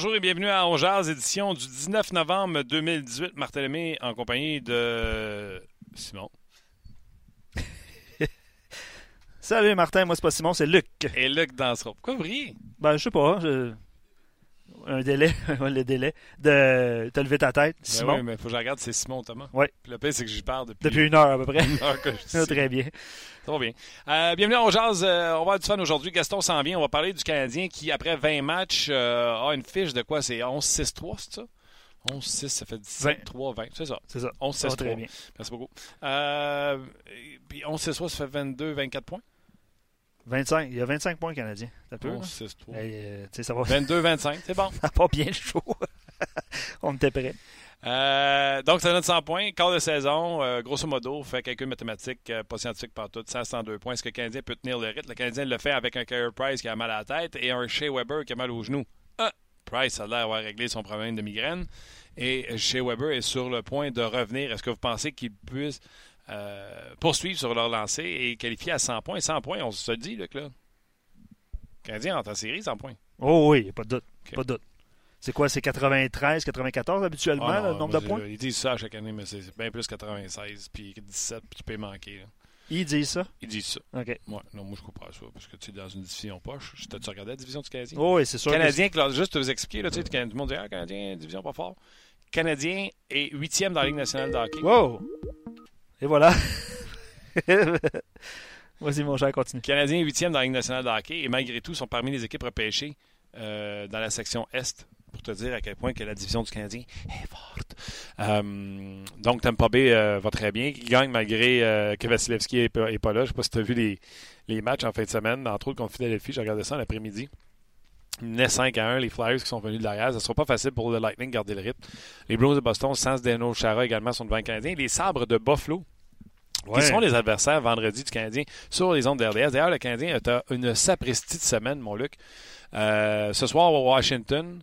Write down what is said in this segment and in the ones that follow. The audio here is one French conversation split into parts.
Bonjour et bienvenue à Ongeaz, édition du 19 novembre 2018. Martin Lemay en compagnie de Simon. Salut Martin, moi c'est pas Simon, c'est Luc. Et Luc Dansereau. Pourquoi vous riez? Ben, je sais pas. je- Un délai, le délai de te lever ta tête, Ben Simon. oui, mais faut que je regarde, c'est Simon Thomas. Ouais. Puis le pire, c'est que j'y parle depuis, Depuis une heure à peu près. une heure que je. Très bien. Va bien. Euh, bienvenue à Ongeaz. Euh, on va avoir du fun aujourd'hui. Gaston s'en vient. On va parler du Canadien qui, après 20 matchs, euh, a une fiche de quoi? C'est 11-6-3, c'est ça? 11-6, ça fait 17-3-20. C'est ça. C'est ça. 11 Ça va 16 très 3. bien. Merci beaucoup. Puis 11 16 3 ça fait 22 24 points? 25. Il y a 25 points canadiens. T'as peu, 11 hein? 16 3. Hey, euh, tu sais, ça va, 22 25, c'est bon. ça va pas bien chaud. On était prêts. Euh, donc, ça donne 100 points. Quart de saison, euh, grosso modo, fait calcul mathématique, euh, pas scientifique par tout, 102 points. Est-ce que le Canadien peut tenir le rythme? Le Canadien le fait avec un Carey Price qui a mal à la tête et un Shea Weber qui a mal au genou. Ah, Price a l'air d'avoir réglé son problème de migraine et Shea Weber est sur le point de revenir. Est-ce que vous pensez qu'il puisse euh, poursuivre sur leur lancée et qualifier à 100 points? 100 points, on se dit, Luc, là. Le Canadien rentre en série, 100 points. Oh oui, pas de doute. Pas de doute. C'est quoi, c'est 93, 94 habituellement, Ah non, le nombre moi, de points? Ils disent ça à chaque année, mais c'est bien plus 96 puis 17 puis tu peux manquer. là. Ils disent ça? Ils disent ça. OK. Ouais, non, moi je comprends pas ça parce que tu es dans une division poche. Je t'as-tu regardé la division du Canadien? Oh oui, c'est sûr. Canadien, que juste te vous expliquer, là, tu sais, tout le monde dit Ah, Canadien, division pas fort. Canadien est huitième dans la Ligue nationale de hockey. Wow! Et voilà. Vas-y, mon cher, continue. Canadien est huitième dans la Ligue nationale de hockey et malgré tout, sont parmi les équipes repêchées euh, dans la section Est pour te dire à quel point que la division du Canadien est forte. Euh, donc, Tampa Bay euh, va très bien. Il gagne malgré euh, que Vasilevski n'est pas, là. Je ne sais pas si tu as vu les, les matchs en fin de semaine, entre autres contre Philadelphie. J'ai regardé ça l'après-midi. Ils menaient 5 à 1, les Flyers qui sont venus de l'arrière. Ça ne sera pas facile pour le Lightning de garder le rythme. Les Blues de Boston, sans Dano Chara également, sont devant le Canadien. Les Sabres de Buffalo, qui seront les adversaires vendredi du Canadien sur les ondes d'RDS. D'ailleurs, le Canadien a une sapristi de semaine, mon Luc. Euh, ce soir, au Washington,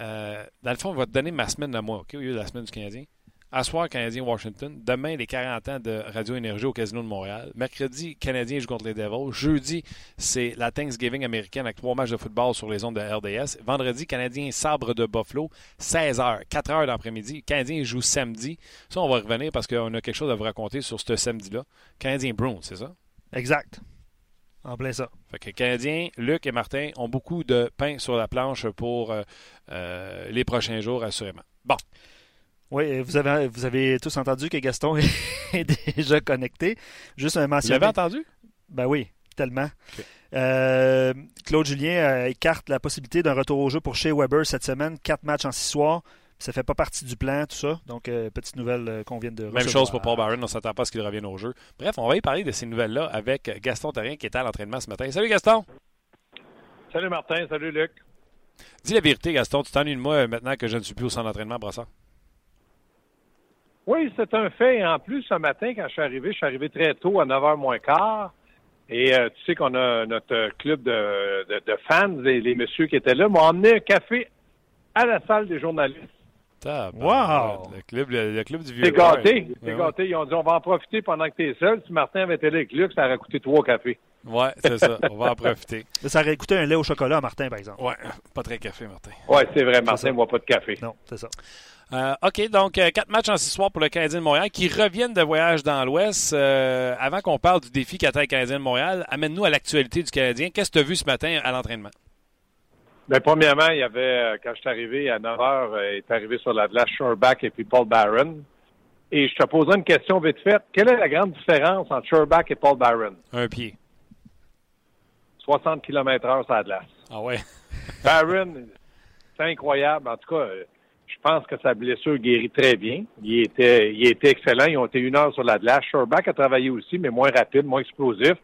euh, dans le fond, on va te donner ma semaine à moi, OK, au lieu de la semaine du Canadien. À soir, Canadien-Washington. Demain, les 40 ans de Radio Énergie au Casino de Montréal. Mercredi, Canadien joue contre les Devils. Jeudi, c'est la Thanksgiving américaine avec trois matchs de football sur les ondes de RDS. Vendredi, Canadien Sabre de Buffalo, 16h, 4h d'après-midi. Canadien joue samedi. Ça, on va revenir parce qu'on a quelque chose à vous raconter sur ce samedi-là. Canadien Bruins, c'est ça? Exact. En plein ça. Fait que Canadiens, Luc et Martin ont beaucoup de pain sur la planche pour euh, euh, les prochains jours, assurément. Bon, Oui, vous avez, vous avez tous entendu que Gaston est déjà connecté. Juste un vous mention. l'avez entendu? Ben oui, tellement. Euh, Claude Julien écarte la possibilité d'un retour au jeu pour Shea Weber cette semaine. Quatre matchs en six soirs. Ça fait pas partie du plan, tout ça. Donc, euh, petite nouvelle euh, qu'on vient de Même recevoir. chose pour Paul Byron, on ne s'attend pas à ce qu'il revienne au jeu. Bref, on va y parler de ces nouvelles-là avec Gaston Terrien qui était à l'entraînement ce matin. Salut Gaston! Salut Martin, salut Luc. Dis la vérité, Gaston, tu t'ennuies de moi euh, maintenant que je ne suis plus au centre d'entraînement, Brassard? Oui, c'est un fait. En plus, ce matin, quand je suis arrivé, je suis arrivé très tôt, à 9h moins quart. Et euh, tu sais qu'on a notre club de, de, de fans, et les messieurs qui étaient là, m'ont emmené un café à la salle des journalistes. Wow! Le club, le, le club du vieux. T'es gâté, t'es ouais. gâté. Ils ont dit, on va en profiter pendant que t'es seul. Si Martin avait été là avec Luc, ça aurait coûté trois cafés. Ouais, c'est ça. On va en profiter. Ça aurait coûté un lait au chocolat à Martin, par exemple. Ouais, pas très café, Martin. Ouais, c'est vrai. Martin, moi pas de café. Non, c'est ça. Euh, OK, donc euh, quatre matchs en six soirs pour le Canadien de Montréal qui reviennent de voyage dans l'Ouest. Euh, avant qu'on parle du défi qu'attend le Canadien de Montréal, amène-nous à l'actualité du Canadien. Qu'est-ce que tu as vu ce matin à l'entraînement? Ben, premièrement, il y avait, euh, quand je suis arrivé à 9 h, euh, est arrivé sur la glace Sherback et puis Paul Barron. Et je te poserai une question vite faite. Quelle est la grande différence entre Sherback et Paul Barron? Un pied. 60 km heure sur la glace. Ah ouais? Barron, c'est incroyable. En tout cas, euh, je pense que sa blessure guérit très bien. Il était, il était excellent. Ils ont été une heure sur la glace. Sherback a travaillé aussi, mais moins rapide, moins explosif,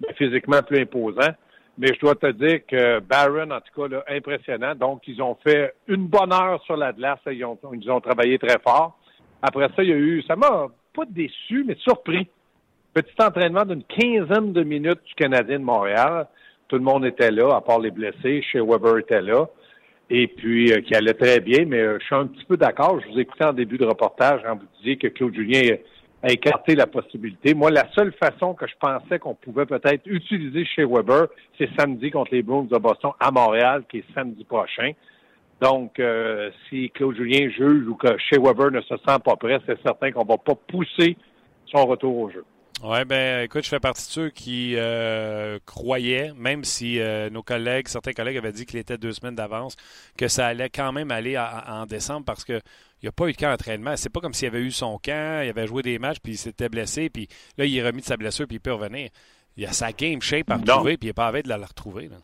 mais physiquement plus imposant. Mais je dois te dire que Barron, en tout cas, là, impressionnant. Donc, ils ont fait une bonne heure sur la glace. Ils ont, ils ont travaillé très fort. Après ça, il y a eu, ça m'a pas déçu, mais surpris. Petit entraînement d'une quinzaine de minutes du Canadien de Montréal. Tout le monde était là, à part les blessés. Chez Weber était là. Et puis, euh, qui allait très bien, mais euh, je suis un petit peu d'accord. Je vous écoutais en début de reportage quand vous disiez que Claude Julien a écarté la possibilité. Moi, la seule façon que je pensais qu'on pouvait peut-être utiliser chez Weber, c'est samedi contre les Bruins de Boston à Montréal, qui est samedi prochain. Donc, euh, si Claude Julien juge ou que Shea Weber ne se sent pas prêt, c'est certain qu'on va pas pousser son retour au jeu. Oui, ben écoute, je fais partie de ceux qui euh, croyaient, même si euh, nos collègues, certains collègues avaient dit qu'il était deux semaines d'avance, que ça allait quand même aller en décembre parce que il n'y a pas eu de camp d'entraînement. C'est pas comme s'il avait eu son camp, il avait joué des matchs, puis il s'était blessé, puis là, il est remis de sa blessure, puis il peut revenir. Il a sa game shape à retrouver, puis il n'est pas avec de la retrouver. Là.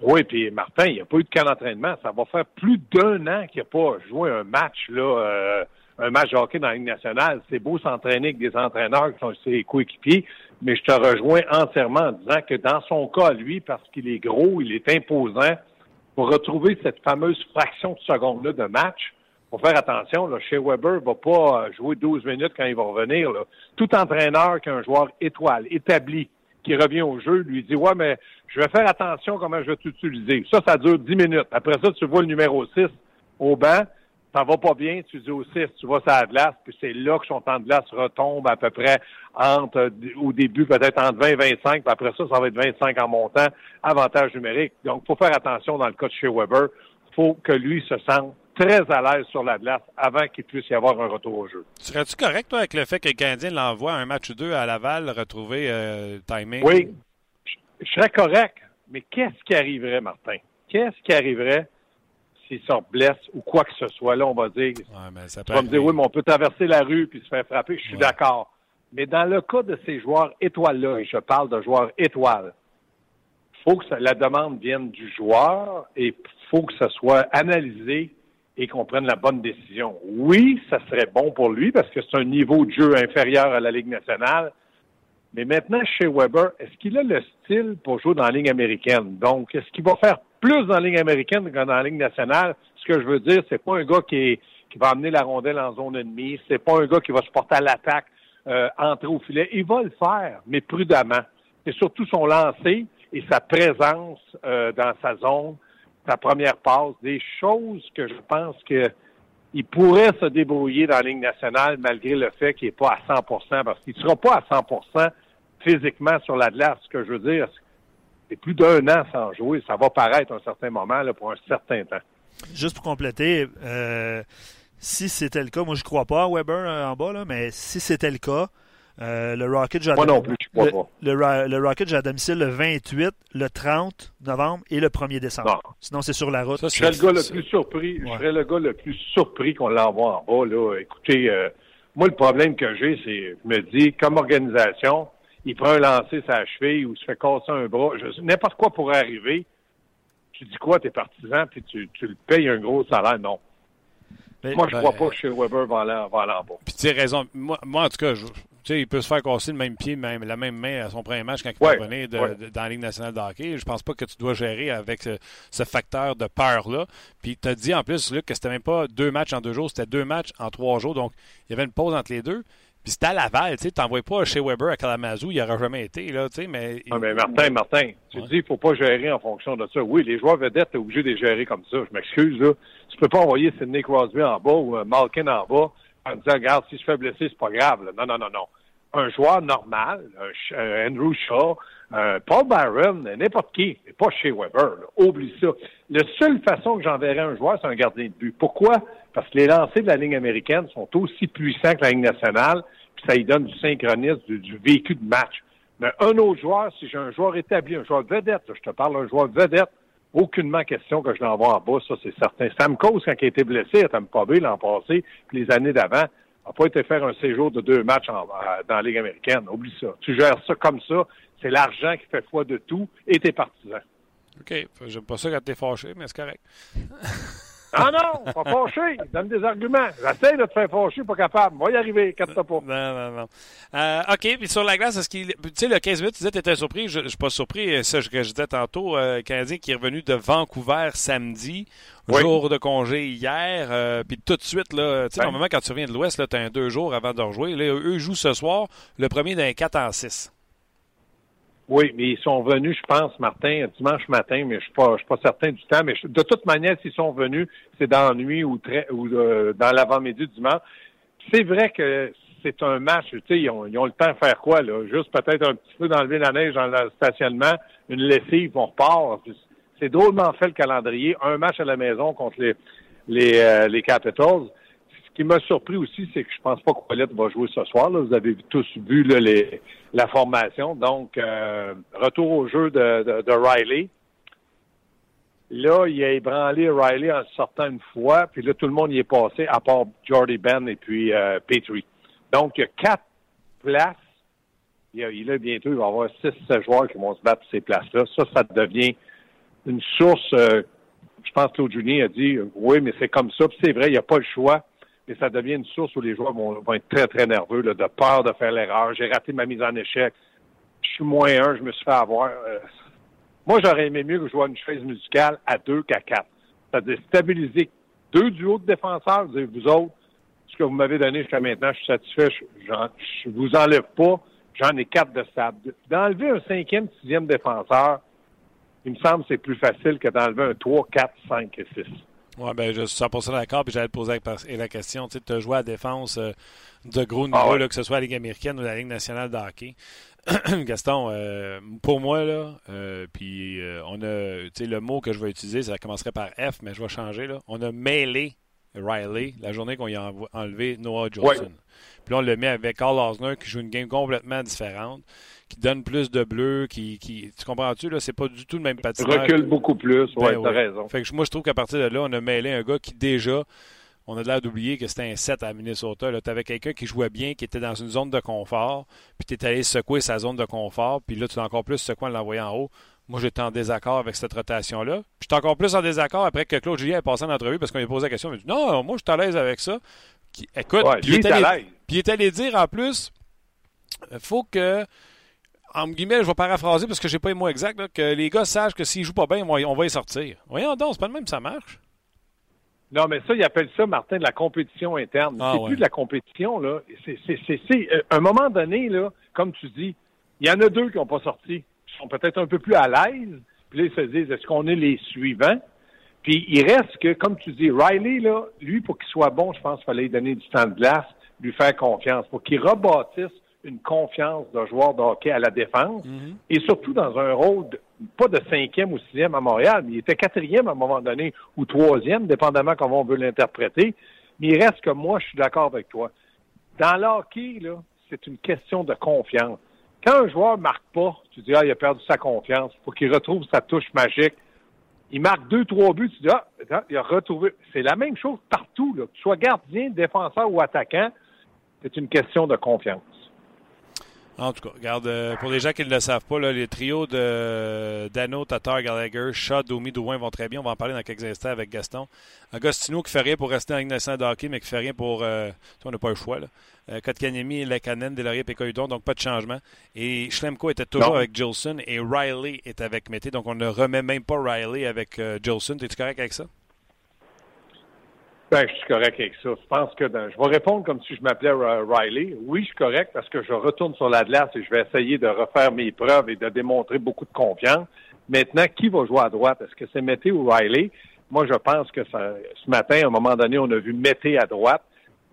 Oui, puis Martin, il n'y a pas eu de camp d'entraînement. Ça va faire plus d'un an qu'il n'a pas joué un match, là, euh, un match de hockey dans la Ligue nationale. C'est beau s'entraîner avec des entraîneurs qui sont ses coéquipiers, mais je te rejoins entièrement en disant que dans son cas, lui, parce qu'il est gros, il est imposant, pour retrouver cette fameuse fraction de seconde-là de match, faut faire attention. Là, chez Weber va pas jouer 12 minutes quand il va revenir. Là. Tout entraîneur qui a un joueur étoile, établi, qui revient au jeu, lui dit Ouais, mais je vais faire attention comment je vais t'utiliser. Ça, ça dure 10 minutes. Après ça, tu vois le numéro 6 au banc. Ça va pas bien, tu dis au 6, tu vois ça à glace, puis c'est là que son temps de glace retombe à peu près entre, au début, peut-être entre 20 et 25, puis après ça, ça va être 25 en montant, avantage numérique. Donc, faut faire attention dans le cas de chez Weber. faut que lui se sente très à l'aise sur la glace avant qu'il puisse y avoir un retour au jeu. Serais-tu correct, toi, avec le fait que le Canadien l'envoie un match ou deux à Laval, retrouver euh, timing? Oui, je serais correct, mais qu'est-ce qui arriverait, Martin? Qu'est-ce qui arriverait s'il se blesse ou quoi que ce soit? Là, on va dire, ouais, mais ça tu vas me dire, oui, mais on peut traverser la rue puis se faire frapper. Je suis d'accord. Mais dans le cas de ces joueurs étoiles-là, et je parle de joueurs étoiles, faut que la demande vienne du joueur et faut que ça soit analysé et qu'on prenne la bonne décision. Oui, ça serait bon pour lui parce que c'est un niveau de jeu inférieur à la Ligue nationale. Mais maintenant, chez Weber, est-ce qu'il a le style pour jouer dans la Ligue américaine? Donc, est-ce qu'il va faire plus dans la Ligue américaine que dans la nationale? Ce que je veux dire, c'est pas un gars qui, qui va amener la rondelle en zone ennemie. C'est pas un gars qui va se porter à l'attaque, euh, entrer au filet. Il va le faire, mais prudemment. C'est surtout son lancer et sa présence euh, dans sa zone sa première passe, des choses que je pense que il pourrait se débrouiller dans la Ligue nationale malgré le fait qu'il n'est pas à 100% parce qu'il ne sera pas à 100% physiquement sur la glace. Ce que je veux dire, c'est plus d'un an sans jouer. Ça va paraître un certain moment là, pour un certain temps. Juste pour compléter, euh, si c'était le cas, moi je crois pas à Weber euh, en bas, là, mais si c'était le cas, euh, le Rocket joue à, domicile le 28, le 30 novembre et le 1er décembre. Sinon, c'est sur la route. je serais le gars le plus surpris. Je serais le gars le plus surpris qu'on l'envoie en bas. Là. Écoutez, euh, moi, le problème que j'ai, c'est, je me dis, comme organisation, il prend un lancer sa cheville ou se fait casser un bras. N'importe quoi pourrait arriver. Tu dis quoi, tes partisans, puis tu, tu le payes un gros salaire? Non. moi, je ne crois ben, pas que chez Weber va aller, en bas. Puis tu as raison. Moi, moi, en tout cas, je, tu sais, il peut se faire casser le même pied, même, la même main à son premier match quand il va revenir dans la Ligue nationale de hockey. Je pense pas que tu dois gérer avec ce, facteur de peur-là. Puis tu as dit en plus, Luc, que c'était même pas deux matchs en deux jours, c'était deux matchs en trois jours. Donc, il y avait une pause entre les deux. Puis c'était à Laval, tu sais, t'envoies pas chez Weber à Kalamazoo, il aurait jamais été, là, tu sais, mais... Ah, mais Martin, Martin, tu dis, il faut pas gérer en fonction de ça. Oui, les joueurs vedettes, t'es obligé de les gérer comme ça. Je m'excuse, là. Tu peux pas envoyer Sidney Crosby en bas ou Malkin en bas en disant, regarde, si je fais blesser, c'est pas grave, là. Non, non, non, non un joueur normal, un, Andrew Shaw, un Paul Byron, n'importe qui, mais pas chez Weber. Oublie ça. La seule façon que j'enverrais un joueur, c'est un gardien de but. Pourquoi? Parce que les lancers de la ligne américaine sont aussi puissants que la ligne nationale, puis ça y donne du synchronisme, du, vécu de match. Mais un autre joueur, si j'ai un joueur établi, un joueur vedette, je te parle d'un joueur vedette, aucunement question que je l'envoie en bas, ça c'est certain. Sam Coase, quand il a été blessé à Tampa l'an passé, puis les années d'avant, n'a pas été faire un séjour de deux matchs dans la Ligue américaine. Oublie ça. Tu gères ça comme ça. C'est l'argent qui fait foi de tout et tes partisans. OK. J'aime pas ça quand t'es fâché, mais c'est correct. Ah non, pas fâché. Donne des arguments. J'essaie de te faire fâcher, pas capable. Va y arriver, quatre pas. Non, non, non. Euh, OK, puis sur la glace, est-ce qu'il. Tu sais, le 15 minutes, tu disais que tu étais surpris. Je ne suis pas surpris. Ça, que je disais tantôt, euh, Canadien qui est revenu de Vancouver samedi, jour de congé hier. Euh, puis tout de suite, là, tu sais, normalement, quand tu reviens de l'Ouest, tu as un deux jours avant de rejouer. Là, eux jouent ce soir, le premier d'un 4 en 6. Oui, mais ils sont venus, je pense, Martin, dimanche matin, mais je suis pas, je suis pas certain du temps. Mais de toute manière, s'ils sont venus, c'est dans la nuit ou très, ou euh, dans l'avant-midi du dimanche. C'est vrai que c'est un match, tu sais, ils ont, ils ont, le temps de faire quoi, là? Juste peut-être un petit peu d'enlever la neige dans le stationnement, une lessive, on repart. c'est drôlement fait le calendrier. Un match à la maison contre les, les, euh, les Capitals. Ce qui m'a surpris aussi, c'est que je pense pas qu'Ouellette va jouer ce soir. Là. Vous avez tous vu là, les, la formation. Donc, euh, retour au jeu de, de, de, Riley. Là, il a ébranlé Riley en sortant une fois, puis là, tout le monde y est passé, à part Jordy Ben et puis euh, Petrie. Donc, il y a quatre places. Il, y a, il a bientôt, il va y avoir six, joueurs qui vont se battre pour ces places-là. Ça, ça devient une source, euh, je pense que Claude Junier a dit, oui, mais c'est comme ça, puis c'est vrai, il n'y a pas le choix, mais ça devient une source où les joueurs vont, être très, très nerveux, là, de peur de faire l'erreur. J'ai raté ma mise en échec. Je suis moins un, je me suis fait avoir. Euh, moi, j'aurais aimé mieux que je joue une chaise musicale à deux qu'à quatre. C'est-à-dire stabiliser deux duos de défenseurs, vous, vous autres, ce que vous m'avez donné jusqu'à maintenant, je suis satisfait, je, ne vous enlève pas, j'en ai quatre de stable. D'enlever un cinquième, sixième défenseur, il me semble que c'est plus facile que d'enlever un 3, 4, 5 et 6. Oui, ben, je suis 100% d'accord. Puis j'allais te poser la question. Tu as joué à la défense euh, de gros niveau, ah là, que ce soit la Ligue américaine ou la Ligue nationale de hockey. Gaston, euh, pour moi, là, euh, puis on a, tu sais, le mot que je vais utiliser, ça commencerait par F, mais je vais changer, là. On a mêlé Riley la journée qu'on y a enlevé Noah Jolson. Puis là, on le met avec Carl Osner qui joue une game complètement différente qui donne plus de bleu, qui, qui tu comprends-tu là, c'est pas du tout le même patinage. Recule beaucoup plus, ouais, ben t'as raison. Fait que moi je trouve qu'à partir de là, on a mêlé un gars qui déjà on a l'air d'oublier que c'était un 7 à Minnesota. Tu avais quelqu'un qui jouait bien, qui était dans une zone de confort, puis tu es allé secouer sa zone de confort, puis là, tu l'as encore plus secoué en l'envoyant en haut. Moi, j'étais en désaccord avec cette rotation-là. J'étais encore plus en désaccord après que Claude Julien ait passé en entrevue parce qu'on lui a posé la question. Il m'a dit Non, moi, je suis à l'aise avec ça. écoute, puis, il allé, puis il est allé dire en plus il faut que en guillemets, je vais paraphraser parce que j'ai pas les mots exacts, que les gars sachent que s'ils jouent pas bien, on va y sortir. Voyons donc, c'est pas le même, ça marche. Non, mais ça, ils appellent ça, Martin, de la compétition interne. Ah, c'est plus de la compétition, là. C'est, euh, un moment donné, là, comme tu dis, il y en a deux qui n'ont pas sorti. Ils sont peut-être un peu plus à l'aise. Puis là, ils se disent, est-ce qu'on est les suivants? Puis il reste que, comme tu dis, Riley, là, lui, pour qu'il soit bon, je pense qu'il fallait lui donner du temps de glace, lui faire confiance, pour qu'il rebâtisse une confiance d'un joueur de hockey à la défense mhm. et surtout dans un rôle pas de cinquième ou sixième à Montréal, mais il était quatrième à un moment donné ou troisième, dépendamment comment on veut l'interpréter. Mais il reste que moi, je suis d'accord avec toi. Dans le hockey, là, c'est une question de confiance. Quand un joueur marque pas, tu dis, ah, il a perdu sa confiance, pour qu'il retrouve sa touche magique. Il marque deux, trois buts, tu dis, ah, il a retrouvé. C'est la même chose partout, là. que tu sois gardien, défenseur ou attaquant, c'est une question de confiance. En tout cas, regarde, euh, pour les gens qui ne le savent pas, les trios de Dano, Tatar, Gallagher, Shaw, Domi, Douin vont très bien. On va en parler dans quelques instants avec Gaston. Agostino qui fait rien pour rester en Ligue nationale de hockey, mais qui fait rien pour. Euh, on n'a pas le choix. Là. Euh, Kotkanemi, Lekanen, Delaurier, Pécoïdon, donc pas de changement. Et Schlemko était toujours avec Jolson et Riley est avec Mété. Donc on ne remet même pas Riley avec euh, Jolson. Es-tu correct avec ça? Ben, je suis correct avec ça. Je pense que je vais répondre comme si je m'appelais Riley. Oui, je suis correct parce que je retourne sur la et je vais essayer de refaire mes preuves et de démontrer beaucoup de confiance. Maintenant, qui va jouer à droite? Est-ce que c'est Mété ou Riley? Moi, je pense que ça, ce matin, à un moment donné, on a vu Mété à droite,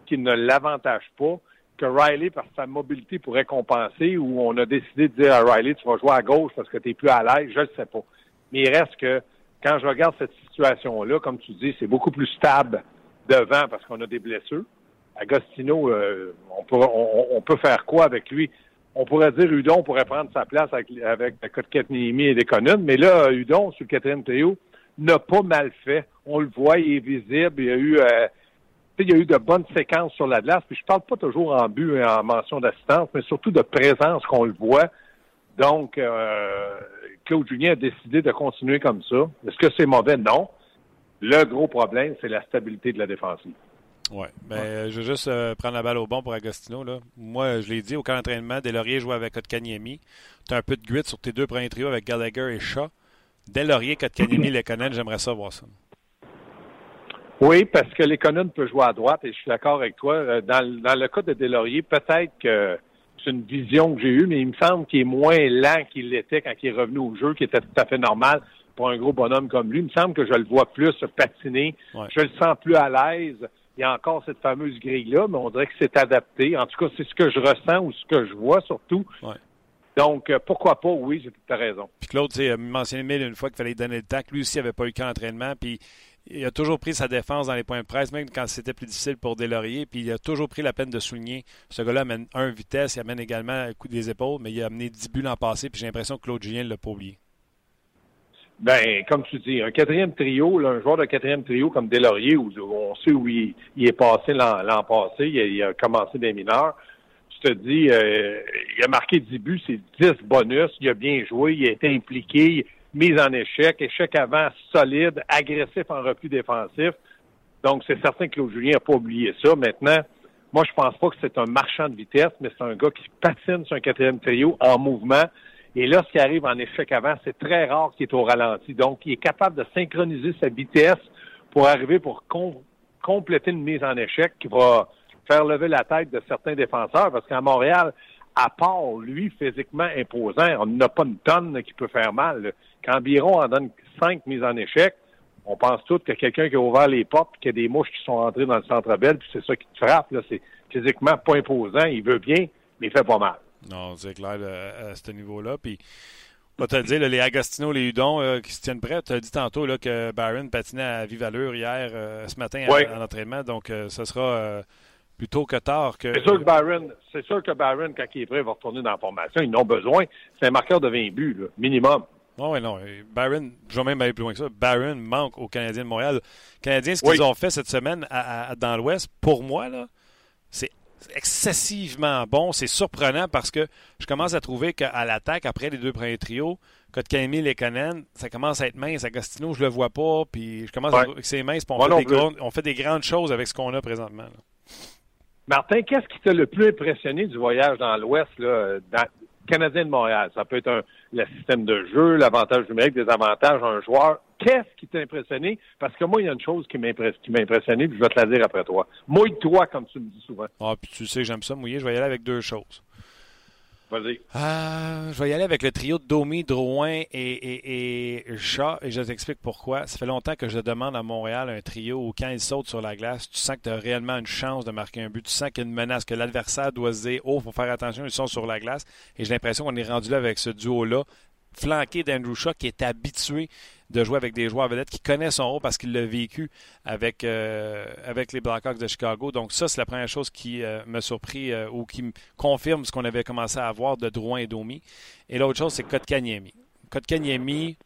qui ne l'avantage pas, que Riley, par sa mobilité, pourrait compenser, ou on a décidé de dire à Riley, tu vas jouer à gauche parce que tu es plus à l'aise, je ne sais pas. Mais il reste que, quand je regarde cette situation-là, comme tu dis, c'est beaucoup plus stable devant parce qu'on a des blessures. Agostino, euh, on, peut, on, peut faire quoi avec lui? On pourrait dire Udon pourrait prendre sa place avec, avec Kotketnimi et Deconin, mais là, Udon, sur le quatrième n'a pas mal fait. On le voit, il est visible. Il y a eu, euh, il y a eu de bonnes séquences sur la glace. Puis je parle pas toujours en but et en mention d'assistance, mais surtout de présence qu'on le voit. Donc, euh, Claude Julien a décidé de continuer comme ça. Est-ce que c'est mauvais? Non. Le gros problème, c'est la stabilité de la défensive. Oui. Ben, euh, je veux juste euh, prendre la balle au bon pour Agostino. Là. Moi, je l'ai dit, au camp d'entraînement, Delaurier joue avec Kotkaniemi. Tu as un peu de grit sur tes deux premiers trios avec Gallagher et Shaw. Delaurier, Kotkaniemi, Lekonen, j'aimerais ça voir ça. Oui, parce que Lekonen peut jouer à droite et je suis d'accord avec toi. Euh, dans, dans le cas de Delaurier, peut-être que c'est une vision que j'ai eue, mais il me semble qu'il est moins lent qu'il l'était quand il est revenu au jeu, qui était tout à fait normal pour un gros bonhomme comme lui. Il me semble que je le vois plus patiner. Je le sens plus à l'aise. Il y a encore cette fameuse grille-là, mais on dirait que c'est adapté. En tout cas, c'est ce que je ressens ou ce que je vois surtout. Donc, euh, pourquoi pas, oui, tu as raison. Puis Claude, tu sais, mentionné mille une fois qu'il fallait donner le temps, lui aussi n'avait pas eu qu'un entraînement, puis il a toujours pris sa défense dans les points de presse, même quand c'était plus difficile pour Delaurier, puis il a toujours pris la peine de souligner. Ce gars-là amène un vitesse, il amène également un coup des épaules, mais il a amené 10 buts l'an passé, puis j'ai l'impression que Claude Julien ne l'a pas oublié. Ben, comme tu dis, un quatrième trio, un joueur de quatrième trio comme Delaurier, où, on sait où il, est passé l'an passé, il a, commencé des mineurs. Tu te dis, euh, il a marqué 10 buts, c'est 10 bonus, il a bien joué, il a été impliqué, mise en échec, échec avant solide, agressif en repli défensif. Donc, c'est certain que Claude Julien n'a pas oublié ça. Maintenant, moi, je pense pas que c'est un marchand de vitesse, mais c'est un gars qui patine sur un quatrième trio en mouvement. Et qui arrive en échec avant, c'est très rare qu'il est au ralenti. Donc, il est capable de synchroniser sa vitesse pour arriver pour compléter une mise en échec qui va faire lever la tête de certains défenseurs. Parce qu'à Montréal, à part lui, physiquement imposant, on n'a pas une tonne qui peut faire mal. Quand Biron en donne cinq mises en échec, on pense tous que quelqu'un qui a ouvert les portes, qu'il y a des mouches qui sont entrées dans le centre belle, puis c'est ça qui te frappe. C'est physiquement pas imposant. Il veut bien, mais il fait pas mal. Non, c'est clair à ce niveau-là. Puis, on va te dire, les Agostino, les Hudon euh, qui se tiennent prêts. Tu as dit tantôt là, que Barron patinait à vive allure hier, euh, ce matin, en entraînement. Donc, euh, ce sera plutôt que tard. que. C'est sûr que Barron, c'est sûr que Barron, quand il est prêt, va retourner dans la formation. Ils n'ont besoin. C'est un marqueur de 20 buts, minimum. Oh, oui, non. Barron, je vais même aller plus loin que ça. Barron manque aux Canadiens de Montréal. Les Canadiens, ce qu'ils ont fait cette semaine dans l'Ouest, pour moi, là, c'est excessivement bon. C'est surprenant parce que je commence à trouver qu'à l'attaque, après les deux premiers trios, Kotkaniemi et Conan, ça commence à être mince. Agostino, je le vois pas. Puis je commence à trouver que c'est mince. On, fait des on, fait des grandes choses avec ce qu'on a présentement. Martin, qu'est-ce qui t'a le plus impressionné du voyage dans l'Ouest, là, dans Canadien de Montréal? Ça peut être un, le système de jeu, l'avantage numérique, des avantages un joueur. Qu'est-ce qui t'a impressionné? Parce que moi, il y a une chose qui m'a impressionné, puis je vais te la dire après toi. Mouille-toi, comme tu me dis souvent. Ah, puis tu sais, j'aime ça mouiller. Je vais y aller avec deux choses. Euh, je vais y aller avec le trio de Domi, Drouin et, et, Chat, et je t'explique pourquoi. Ça fait longtemps que je demande à Montréal un trio où quand ils sautent sur la glace, tu sens que tu as réellement une chance de marquer un but. Tu sens qu'il y a une menace, que l'adversaire doit se dire Oh, faut faire attention, ils sont sur la glace. Et j'ai l'impression qu'on est rendu là avec ce duo-là, flanqué d'Andrew Shaw qui est habitué de jouer avec des joueurs vedettes qui connaissent son rôle parce qu'il l'a vécu avec, euh, les Blackhawks de Chicago. Donc ça, c'est la première chose qui euh, m'a surpris euh, ou qui me confirme ce qu'on avait commencé à avoir de Drouin et Domi. Et l'autre chose, c'est Kotkaniemi. Kotkaniemi,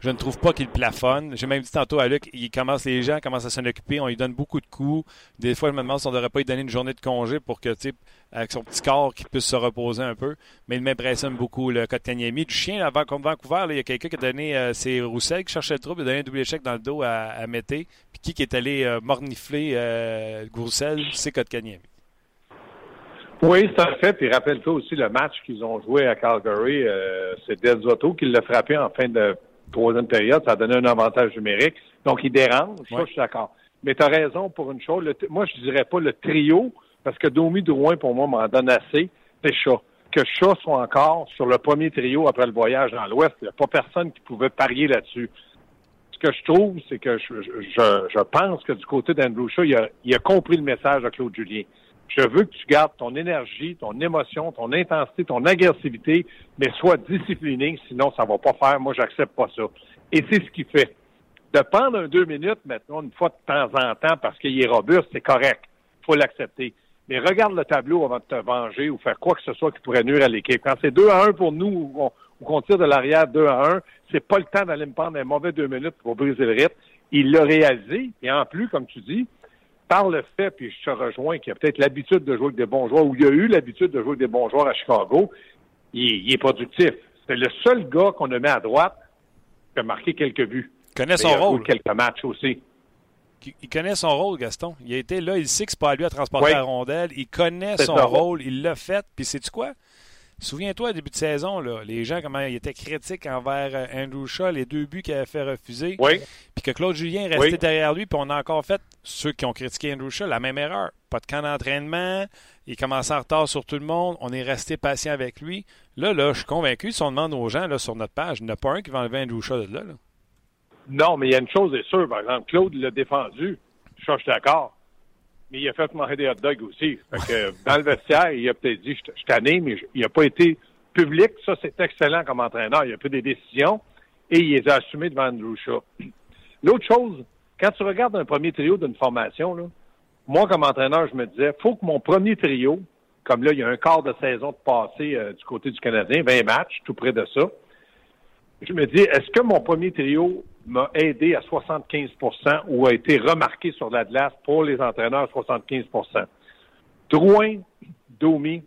je ne trouve pas qu'il plafonne. J'ai même dit tantôt à Luc, il commence, les gens commencent à s'en occuper, on lui donne beaucoup de coups. Des fois, je me demande si on ne devrait pas lui donner une journée de congé pour que, avec son petit corps, qu'il puisse se reposer un peu. Mais il m'impressionne beaucoup, le Kanyemi. Du chien, avant contre Vancouver, il y a quelqu'un qui a donné, euh, c'est Roussel qui cherchait le trouble, il a donné un double échec dans le dos à, à Mété. Puis qui, qui est allé euh, mornifler euh, Roussel, c'est Kotkaniemi. Oui, c'est un fait. Puis rappelle-toi aussi le match qu'ils ont joué à Calgary. Euh, c'est Delzotto qui l'a frappé en fin de troisième période, ça a donné un avantage numérique. Donc, il dérange. Ça, je suis d'accord. Mais tu as raison pour une chose. moi, je dirais pas le trio, parce que Domi Drouin, pour moi, m'en donne assez. C'est Chat. Que Chat soit encore sur le premier trio après le voyage dans l'Ouest, il n'y a pas personne qui pouvait parier là-dessus. Ce que je trouve, c'est que je, je, pense que du côté d'Andrew Shaw, il a, il a compris le message de Claude Julien. Je veux que tu gardes ton énergie, ton émotion, ton intensité, ton agressivité, mais sois discipliné, sinon ça va pas faire. Moi, j'accepte pas ça. Et c'est ce qu'il fait. De prendre un deux minutes maintenant, une fois de temps en temps, parce qu'il est robuste, c'est correct. faut l'accepter. Mais regarde le tableau avant de te venger ou faire quoi que ce soit qui pourrait nuire à l'équipe. Quand c'est 2 à 1 pour nous, ou qu'on tire de l'arrière 2 à 1, c'est pas le temps d'aller me prendre un mauvais deux minutes pour briser le rythme. Il l'a réalisé. Et en plus, comme tu dis, par le fait, puis je te rejoins, qu'il a peut-être l'habitude de jouer avec des bons joueurs, ou il a eu l'habitude de jouer avec des bons joueurs à Chicago, il, est productif. C'est le seul gars qu'on a mis à droite qui a marqué quelques buts. Il connaît son rôle. quelques matchs aussi. Il connaît son rôle, Gaston. Il a été là, il sait que c'est pas à lui à transporter la rondelle. Il connaît son rôle, il l'a fait. Puis sais-tu quoi? Souviens-toi, au début de saison, là, les gens, comment ils étaient critiques envers euh, Andrew Shaw, les deux buts qu'il avait fait refuser. Oui. Puis que Claude Julien restait derrière lui, puis on a encore fait, ceux qui ont critiqué Andrew Shaw, la même erreur. Pas de camp d'entraînement, il commençait en retard sur tout le monde, on est resté patient avec lui. Là, là, je suis convaincu, si on demande aux gens là, sur notre page, il n'y en a pas un qui va enlever Andrew Shaw de là, là. Non, mais il y a une chose est sûre, par exemple, Claude l'a défendu. je suis d'accord mais il a fait manger des hot dogs aussi. Fait que, dans le vestiaire, il a peut-être dit, je, je tanné, mais il n'a pas été public, ça, c'est excellent comme entraîneur. Il a pris des décisions et il les a assumées devant Andrew Shaw. L'autre chose, quand tu regardes un premier trio d'une formation, là, moi, comme entraîneur, je me disais, faut que mon premier trio, comme là, il y a un quart de saison de passé euh, du côté du Canadien, 20 matchs, tout près de ça. Je me dis, est-ce que mon premier trio m'a aidé à 75% ou a été remarqué sur la glace pour les entraîneurs 75% Drouin, Domi,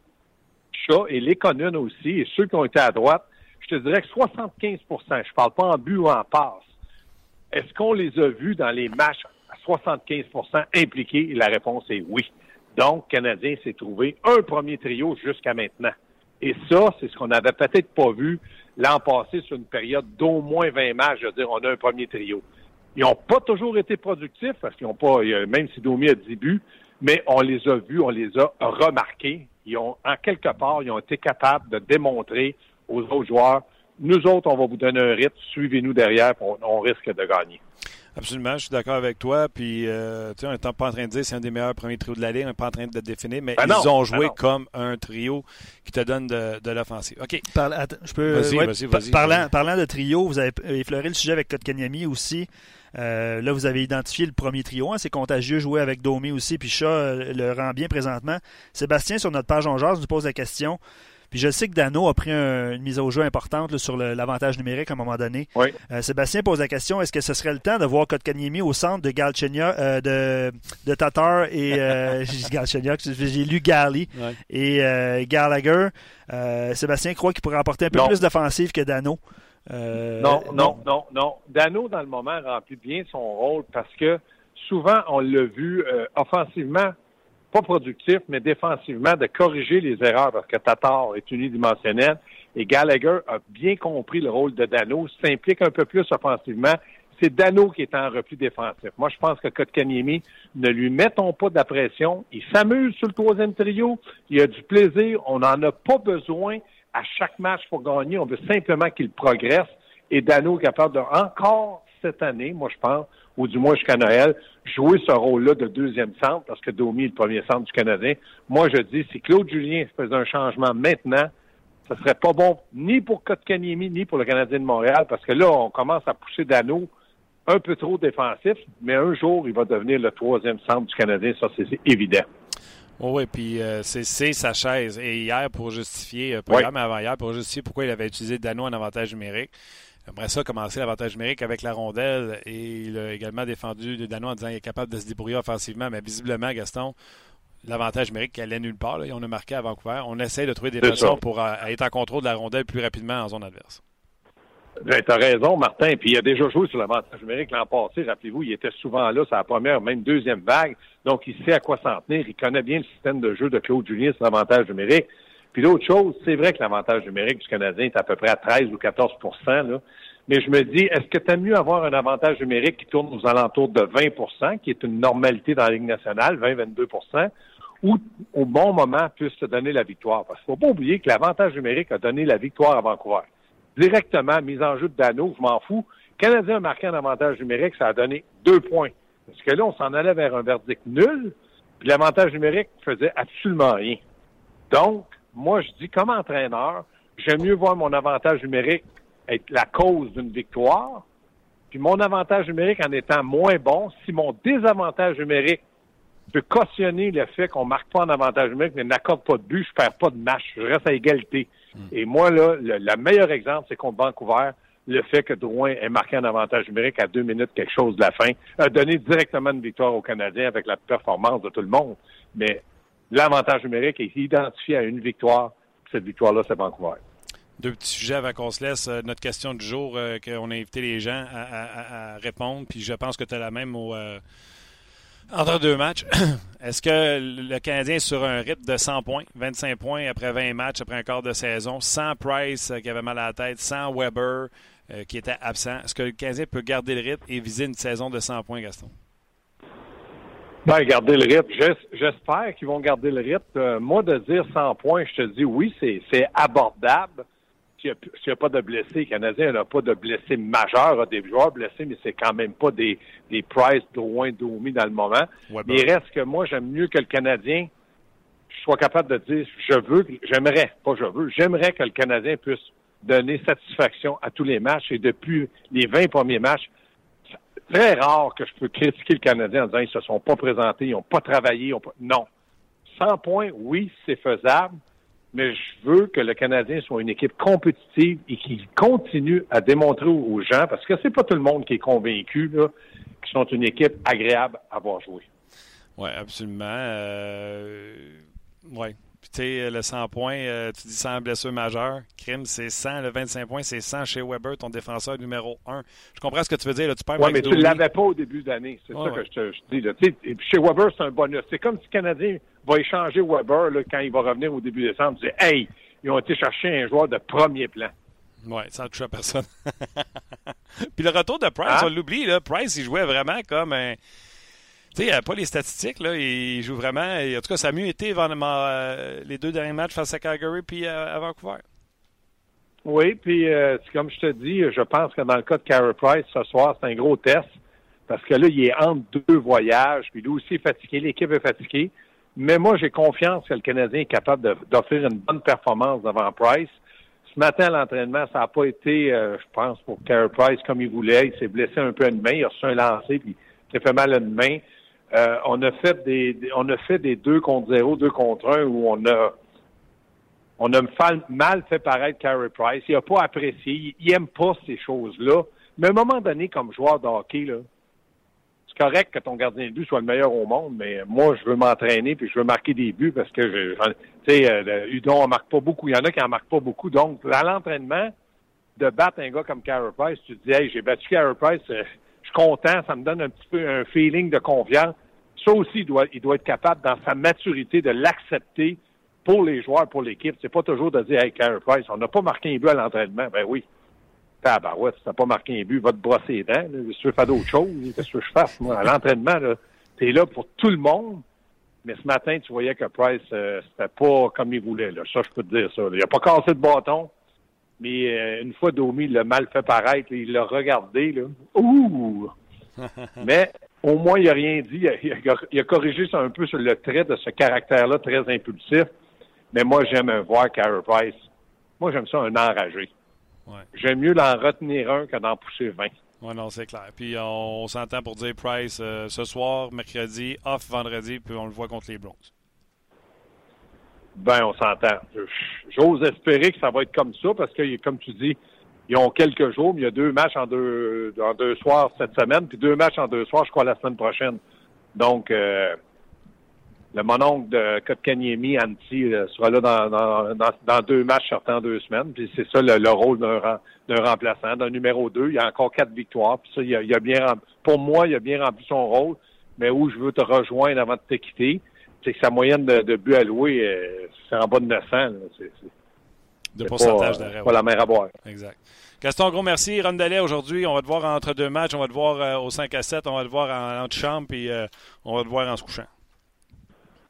Chat et Lekonen aussi, et ceux qui ont été à droite, je te dirais que 75% je parle pas en but ou en passe. Est-ce qu'on les a vus dans les matchs à 75% impliqués? Et la réponse est oui. Donc, Canadien s'est trouvé un premier trio jusqu'à maintenant. Et ça, c'est ce qu'on n'avait peut-être pas vu l'an passé sur une période d'au moins 20 matchs. Je veux dire, on a un premier trio. Ils n'ont pas toujours été productifs parce qu'ils n'ont pas, même si Domi a 10 buts, mais on les a vus, on les a remarqués. Ils ont, en quelque part, ils ont été capables de démontrer aux autres joueurs, nous autres, on va vous donner un rythme, suivez-nous derrière, on, on risque de gagner. Absolument, je suis d'accord avec toi. Puis, euh, tu sais, on n'est pas en train de dire que c'est un des meilleurs premiers trios de la Ligue, on n'est pas en train de le définir, mais ben ils ont ben joué comme un trio qui te donne de, de l'offensive. OK. je peux. Vas-y, vas-y, vas-y. Parlant, parlant, de trio, vous avez effleuré le sujet avec Kotkaniemi aussi. Euh, là, vous avez identifié le premier trio. Hein, c'est contagieux jouer avec Domi aussi, puis Chat euh, le rend bien présentement. Sébastien, sur notre page en nous pose la question. Puis je sais que Dano a pris une mise au jeu importante sur l'avantage numérique à un moment donné. Euh, Sébastien pose la question est-ce que ce serait le temps de voir Kotkaniemi au centre de Galchenyuk, euh, de, de Tatar et euh, j'ai lu Gali et euh, Gallagher. Sébastien croit qu'il pourrait apporter un peu plus d'offensive que Dano? non, non, non, non. Dano, dans le moment, remplit bien son rôle parce que souvent, on l'a vu offensivement pas productif, mais défensivement, de corriger les erreurs parce que Tatar est unidimensionnel et Gallagher a bien compris le rôle de Dano, s'implique un peu plus offensivement. C'est Dano qui est en repli défensif. Moi, je pense que Kotkaniemi, ne lui mettons pas de la pression. Il s'amuse sur le troisième trio. Il a du plaisir. On n'en a pas besoin à chaque match pour gagner. On veut simplement qu'il progresse. Et Dano est capable de encore cette année, moi je pense, ou du moins jusqu'à Noël, jouer ce rôle-là de deuxième centre, parce que Domi est le premier centre du Canadien. Moi, je dis, si Claude Julien faisait un changement maintenant, ce serait pas bon ni pour Kotkaniemi, ni pour le Canadien de Montréal, parce que là, on commence à pousser Dano un peu trop défensif, mais un jour, il va devenir le troisième centre du Canadien, ça c'est évident. oui, puis euh, c'est sa chaise. Et hier, pour justifier, euh, pas avant hier, pour justifier pourquoi il avait utilisé Dano en avantage numérique, Après ça commencer l'avantage numérique avec la rondelle et il a également défendu de Dano en disant qu'il est capable de se débrouiller offensivement, mais visiblement, Gaston, l'avantage numérique allait nulle part. Là, on a marqué à Vancouver. On essaie de trouver des façons pour euh, être en contrôle de la rondelle plus rapidement en zone adverse. Ben, tu as raison, Martin. Puis il a déjà joué sur l'avantage numérique l'an passé. Rappelez-vous, il était souvent là sur la première, même deuxième vague. Donc, il sait à quoi s'en tenir. Il connaît bien le système de jeu de Claude Julien sur l'avantage numérique. Puis l'autre chose, c'est vrai que l'avantage numérique du Canadien est à peu près à 13 ou 14 là. Mais je me dis, est-ce que tu mieux avoir un avantage numérique qui tourne aux alentours de 20% qui est une normalité dans la Ligue nationale, 20-22% ou au bon moment puisse te donner la victoire? Parce qu'il ne faut pas oublier que l'avantage numérique a donné la victoire à Vancouver. Directement, mise en jeu de Dano, je m'en fous. Canadien a marqué un avantage numérique, ça a donné deux points. Parce que là, on s'en allait vers un verdict nul, puis l'avantage numérique faisait absolument rien. Donc, moi, je dis, comme entraîneur, j'aime mieux voir mon avantage numérique être la cause d'une victoire, puis mon avantage numérique en étant moins bon, si mon désavantage numérique peut cautionner le fait qu'on marque pas en avantage numérique, mais n'accorde pas de but, je perds pas de match, je reste à égalité. Hmm. Et moi, là, le, meilleur exemple, c'est contre Vancouver, le fait que Drouin ait marqué un avantage numérique à deux minutes quelque chose de la fin, a donné directement une victoire aux Canadiens avec la performance de tout le monde. Mais l'avantage numérique est identifié à une victoire. Cette victoire-là, c'est Vancouver. Deux petits sujets avant qu'on se laisse. Euh, notre question du jour, euh, qu'on a invité les gens à, répondre, puis je pense que tu as la même au, euh, entre deux matchs. Est-ce que le Canadien est sur un rythme de 100 points, 25 points après 20 matchs, après un quart de saison, sans Price qui avait mal à la tête, sans Weber qui était absent? Est-ce que le Canadien peut garder le rythme et viser une saison de 100 points, Gaston? Ben, garder le rythme. J'espère qu'ils vont garder le rythme. moi, de dire 100 points, je te dis oui, c'est abordable s'il n'y a, pas de blessés, le Canadien n'a pas de blessés majeurs, a des joueurs blessés, mais c'est quand même pas des, des Price, Drouin, Domi dans le moment. Mais il reste que moi, j'aime mieux que le Canadien je sois capable de dire, je veux, j'aimerais, pas je veux, j'aimerais que le Canadien puisse donner satisfaction à tous les matchs et depuis les 20 premiers matchs, très rare que je peux critiquer le Canadien en disant ils se sont pas présentés, ils n'ont pas travaillé, ils ont pas... non. 100 points, oui, c'est faisable, mais je veux que le Canadien soit une équipe compétitive et qu'il continue à démontrer aux gens, parce que c'est pas tout le monde qui est convaincu là, qu'ils sont une équipe agréable à voir jouer. Oui, absolument. Euh... Oui. Sais, le 100 points, euh, tu dis 100 blessures majeures. Crime, c'est 100. Le 25 points, c'est 100 chez Weber, ton défenseur numéro 1. Je comprends ce que tu veux dire. Là. Tu perds Oui, mais tu ne l'avais pas au début d'année. C'est ça que je te dis. Là. Chez Weber, c'est un bonus. C'est comme si le Canadien va échanger Weber là, quand il va revenir au début décembre. Tu dis, hey, ils ont été chercher un joueur de premier plan. Oui, sans toucher à personne. Puis le retour de Price, hein? on l'oublie. Price, il jouait vraiment comme un tu sais, il n'y a pas les statistiques, là. Il joue vraiment. En tout cas, ça a mieux été euh, les deux derniers matchs face à Calgary puis à, Vancouver. Oui, puis euh, comme je te dis, je pense que dans le cas de Carey Price, ce soir, c'est un gros test. Parce que là, il est entre deux voyages, puis lui aussi est fatigué, l'équipe est fatiguée. Mais moi, j'ai confiance que le Canadien est capable d'offrir une bonne performance devant Price. Ce matin, à l'entraînement, ça n'a pas été, euh, je pense, pour Carey Price comme il voulait. Il s'est blessé un peu à une main, il a reçu un lancer, puis il s'est fait mal à une main. Euh, on a fait des, on a fait des deux contre zéro, deux contre un où on a on a mal fait paraître Carey Price. Il n'a pas apprécié. Il n'aime pas ces choses-là. Mais à un moment donné, comme joueur de hockey, c'est correct que ton gardien de but soit le meilleur au monde, mais moi, je veux m'entraîner puis je veux marquer des buts parce que, tu sais, euh, Udon en marque pas beaucoup. Il y en a qui en marquent pas beaucoup. Donc, à l'entraînement, de battre un gars comme Carey Price, tu te dis, hey, j'ai battu Carey Price, euh, content, ça me donne un petit peu un feeling de confiance. Ça aussi, il doit, être capable, dans sa maturité, de l'accepter pour les joueurs, pour l'équipe. C'est pas toujours de dire, hey, Carey Price, on n'a pas marqué un but à l'entraînement. Ben oui. Ah, ben ouais, si t'as pas marqué un but, va te brosser les dents. Tu veux faire d'autres choses, qu'est-ce que je fasse, moi? À l'entraînement, tu es là pour tout le monde. Mais ce matin, tu voyais que Price, euh, c'était pas comme il voulait. Ça, je peux te dire ça. Il a pas cassé de bâton. Mais euh, une fois Domi l'a mal fait paraître, il l'a regardé. Là. Ouh! mais au moins, il n'a rien dit. Il a, corrigé ça un peu sur le trait de ce caractère-là très impulsif. Mais moi, j'aime voir Carey Price. Moi, j'aime ça un enragé. J'aime mieux d'en retenir un que d'en pousser 20. Oui, non, c'est clair. Puis on, s'entend pour dire Price euh, ce soir, mercredi, off vendredi, puis on le voit contre les Bronx. Ben, on s'entend. J'ose espérer que ça va être comme ça parce que, comme tu dis, ils ont quelques jours, mais il y a deux matchs en deux, en deux soirs cette semaine, puis deux matchs en deux soirs, je crois, la semaine prochaine. Donc, euh, le mononcle de Kotkaniemi, Anti, euh, sera là dans, dans, dans, deux matchs sortant deux semaines. Puis c'est ça le, rôle d'un remplaçant, d'un numéro deux. Il y a encore quatre victoires. Puis ça, il a, bien pour moi, il a bien rempli son rôle. Mais où je veux te rejoindre avant de te quitter, c'est que sa moyenne de, de but alloué, euh, c'est en bas de 900. C'est, de pourcentage d'arrêt. Pas la mer à boire. Exact. Gaston, gros merci. Rondelet, aujourd'hui, on va te voir entre deux matchs. On va te voir euh, au 5 à 7. On va te voir en, en puis euh, on va te voir en se couchant.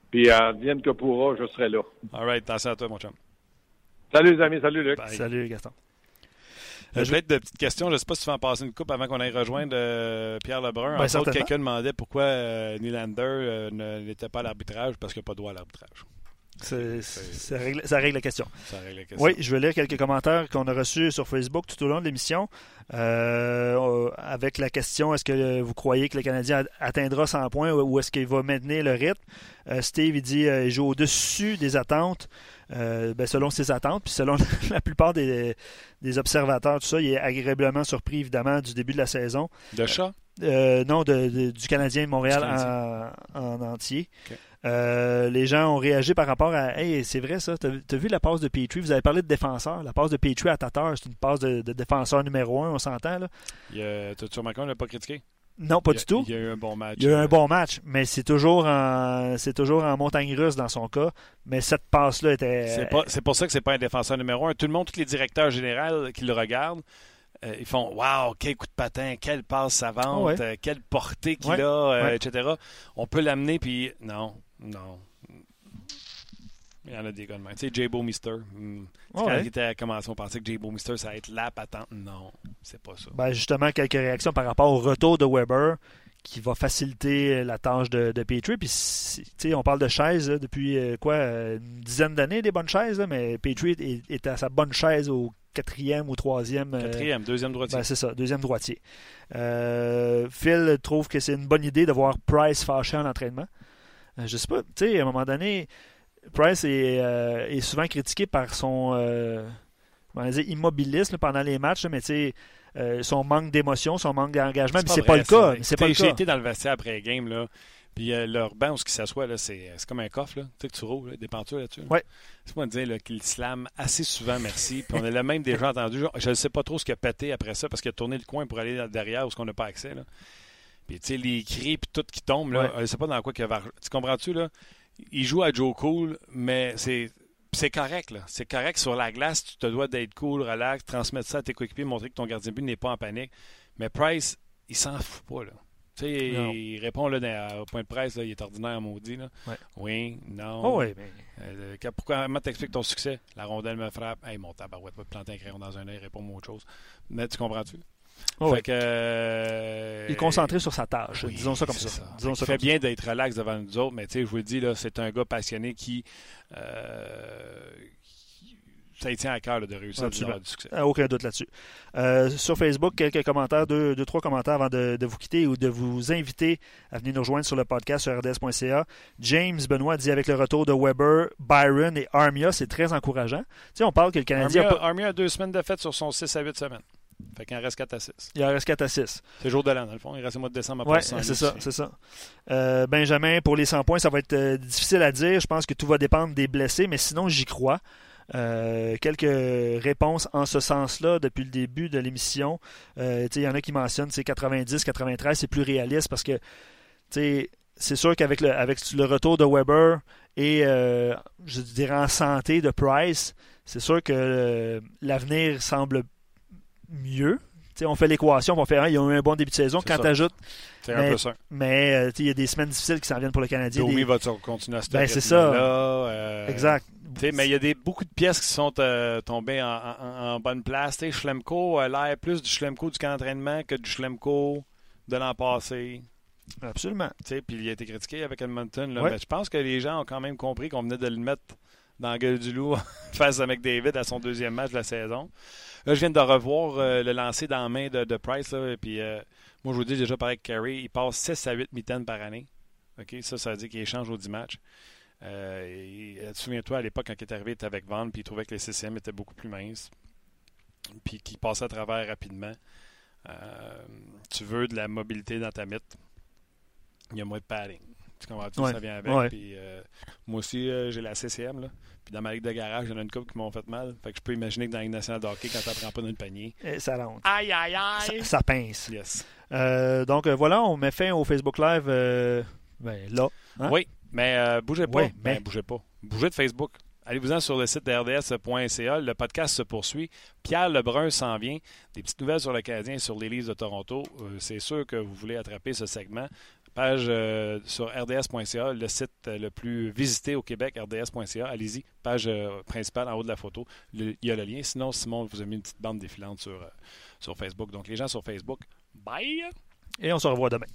Puis en Vienne que pourra, je serai là. All right. Attention à toi, mon chum. Salut, les amis. Salut, Luc. Salut, Gaston. Euh, je vais être de petites questions. Je ne sais pas si tu vas en passer une coupe avant qu'on aille rejoindre Pierre Lebrun. Ben, en quelqu'un demandait pourquoi Nylander n'était pas à l'arbitrage parce qu'il n'y a pas droit à l'arbitrage. Ça règle, la question. Oui, je vais lire quelques commentaires qu'on a reçus sur Facebook tout au long de l'émission. Euh, avec la question est-ce que vous croyez que le Canadien atteindra 100 points ou est-ce qu'il va maintenir le rythme? Euh, Steve il dit euh, il joue au-dessus des attentes. Ben, selon ses attentes, puis selon la plupart des, observateurs, tout ça, il est agréablement surpris évidemment du début de la saison. De chat? Non, du Canadien de Montréal En, entier. Euh, les gens ont réagi par rapport à Hey, c'est vrai ça, t'as as vu la passe de Petrie? Vous avez parlé de défenseur. La passe de Petrie à Tatar, c'est une passe de, défenseur numéro un, on s'entend. là. T'as-tu remarqué, on l'a pas critiqué? Non, pas du tout. Il y a eu un bon match. Il y a eu un bon match, mais c'est toujours en toujours en montagne russe dans son cas. Mais cette passe-là était. C'est pour ça que c'est pas un défenseur numéro un. Tout le monde, tous les directeurs généraux qui le regardent, euh, ils font Waouh, quel coup de patin, quelle passe savante, euh, quelle portée qu'il a, etc. On peut l'amener, puis non, non. Il y en a des gars de même. Tu sais, J. Mister. Hmm. Quand il était à commencer, on pensait que J. Mister, ça allait être la patente. Non, c'est pas ça. Ben justement, quelques réactions par rapport au retour de Weber qui va faciliter la tâche de, de Petrie. Puis, on parle de chaises depuis quoi une dizaine d'années, des bonnes chaises, mais Petrie est, est, à sa bonne chaise au quatrième ou troisième. Quatrième, deuxième droitier. Ben, c'est ça, deuxième droitier. Phil trouve que c'est une bonne idée de voir Price fâché en entraînement. je sais pas, tu sais, à un moment donné, Price est, est souvent critiqué par son on va dire immobiliste pendant les matchs, mais tu euh, son manque d'émotion, son manque d'engagement, mais c'est pas, le cas. C'est pas J'ai été dans le vestiaire après game, là. Puis euh, leur banc où ils s'assoient, là, c'est, comme un coffre, là. Tu sais que tu roules, des pentures là-dessus. Ouais. C'est moi dire qu'il slam assez souvent, merci. Puis on a le même déjà entendu. Je ne sais pas trop ce qu'il a pété après ça parce qu'il a tourné le coin pour aller derrière où on n'a pas accès. Là. Puis tu sais, les cris puis tout qui tombe, là, je sais pas dans quoi qu'il va. Tu comprends-tu, là? Il joue à Joe Cool, mais c'est c'est correct, là. C'est correct sur la glace, tu te dois d'être cool, relax, transmettre ça à tes coéquipiers, montrer que ton gardien de but n'est pas en panique. Mais Price, il s'en fout pas, là. Tu sais, il répond là, au point de presse, là, il est ordinaire, maudit. Là. Oui, non. Oh, oui, mais... euh, pourquoi, comment t'expliques ton succès? La rondelle me frappe. Hey, mon tabarouette va te planter un crayon dans un œil, réponds-moi autre chose. Mais tu comprends-tu? Oh, fait que, euh, il est concentré sur sa tâche, disons ça comme ça. Disons ça fait bien d'être relax devant nous autres, mais je vous le dis, c'est un gars passionné qui, euh, ça tient à cœur de réussir du succès. Ah, aucun doute là-dessus. Euh, sur Facebook, quelques commentaires, deux, deux trois commentaires avant de, vous quitter ou de vous inviter à venir nous rejoindre sur le podcast sur rds.ca. James Benoît dit avec le retour de Weber, Byron et Armia, c'est très encourageant. Tu sais, on parle que le Canadien. Armia a, Armia a deux semaines de fête sur son 6 à 8 semaines. Fait qu'il en reste 4 à 6. Il en reste 4 à 6. C'est jour de l'an, dans le fond. Il reste le mois de décembre après Oui, c'est ça, c'est ça. Euh, Benjamin, pour les 100 points, ça va être euh, difficile à dire. Je pense que tout va dépendre des blessés, mais sinon, j'y crois. Euh, quelques réponses en ce sens-là depuis le début de l'émission. Il y en a qui mentionnent 90, 93, c'est plus réaliste parce que c'est sûr qu'avec le, avec le retour de Weber et je dirais en santé de Price, c'est sûr que l'avenir semble mieux. on fait l'équation, on fait hein, il y a eu un bon début de saison. Quand tu ajoutes. Mais euh, il y a des semaines difficiles qui s'en viennent pour le Canadien. Domi va continuer à se ben, c'est ça. Euh, exact. Mais il y a des, beaucoup de pièces qui sont euh, tombées en, bonne place. Schlemko a l'air plus du Schlemko du camp d'entraînement que du Schlemko de l'an passé. Absolument. Puis il a été critiqué avec Edmonton. Là, Mais je pense que les gens ont quand même compris qu'on venait de le mettre dans la gueule du loup face à McDavid à son deuxième match de la saison. Là, je viens de revoir euh, le lancer dans la main de, Price. Là, et puis, euh, moi, je vous dis déjà, pareil que Carey, il passe 6 à 8 mitaines par année. OK? Ça, ça veut dire qu'il échange aux 10 matchs. Euh, Souviens-toi, à l'époque, quand il est arrivé, il était avec Van, puis il trouvait que les CCM étaient beaucoup plus minces, puis qu'il passait à travers rapidement. tu veux de la mobilité dans ta mythe, il y a moins de padding. Tu comprends? Ça vient avec. Puis, moi aussi, j'ai la CCM. Là. Puis dans ma ligue de garage, il y en a une couple qui m'ont fait mal. Fait que je peux imaginer que dans la Ligue nationale de hockey, quand tu n'apprends pas dans le panier. Et ça rentre. Aïe, aïe, aïe. Ça, pince. Yes. Euh, donc euh, voilà, on met fin au Facebook Live euh, ben, là. Hein? Oui, mais bougez pas. Mais... Ben, bougez pas. Bougez de Facebook. Allez-vous-en sur le site de rds.ca. Le podcast se poursuit. Pierre Lebrun s'en vient. Des petites nouvelles sur le Canadien et sur les de Toronto. C'est sûr que vous voulez attraper ce segment. Page euh, sur rds.ca, le site euh, le plus visité au Québec, rds.ca. Allez-y, page euh, principale en haut de la photo. il y a le lien. Sinon, Simon vous a mis une petite bande défilante sur, sur Facebook. Donc, les gens sur Facebook, bye! Et on se revoit demain.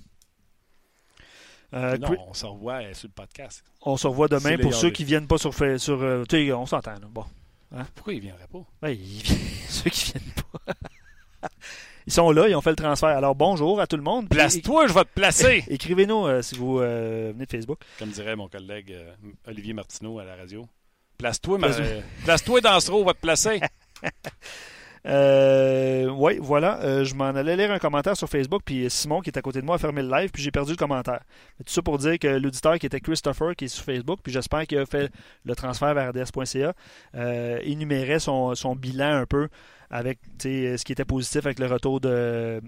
Non, on se revoit sur le podcast. On se revoit demain pour ceux qui ne viennent pas sur. sur on s'entend. Bon. Hein? Pourquoi ils ne viendraient pas? Ben, ceux qui ne viennent pas. Ils sont là, ils ont fait le transfert. Alors bonjour à tout le monde. Place-toi, je vais te placer. Écrivez-nous euh, si vous euh, venez de Facebook. Comme dirait mon collègue euh, Olivier Martineau à la radio. Place-toi, place-toi dans ce rôle, on va te placer. Oui, voilà. je m'en allais lire un commentaire sur Facebook, puis Simon, qui est à côté de moi, a fermé le live, puis j'ai perdu le commentaire. tout ça pour dire que l'auditeur qui était Christopher, qui est sur Facebook, puis j'espère qu'il a fait le transfert vers RDS.ca, énumérait son, bilan un peu avec ce qui était positif avec le retour de,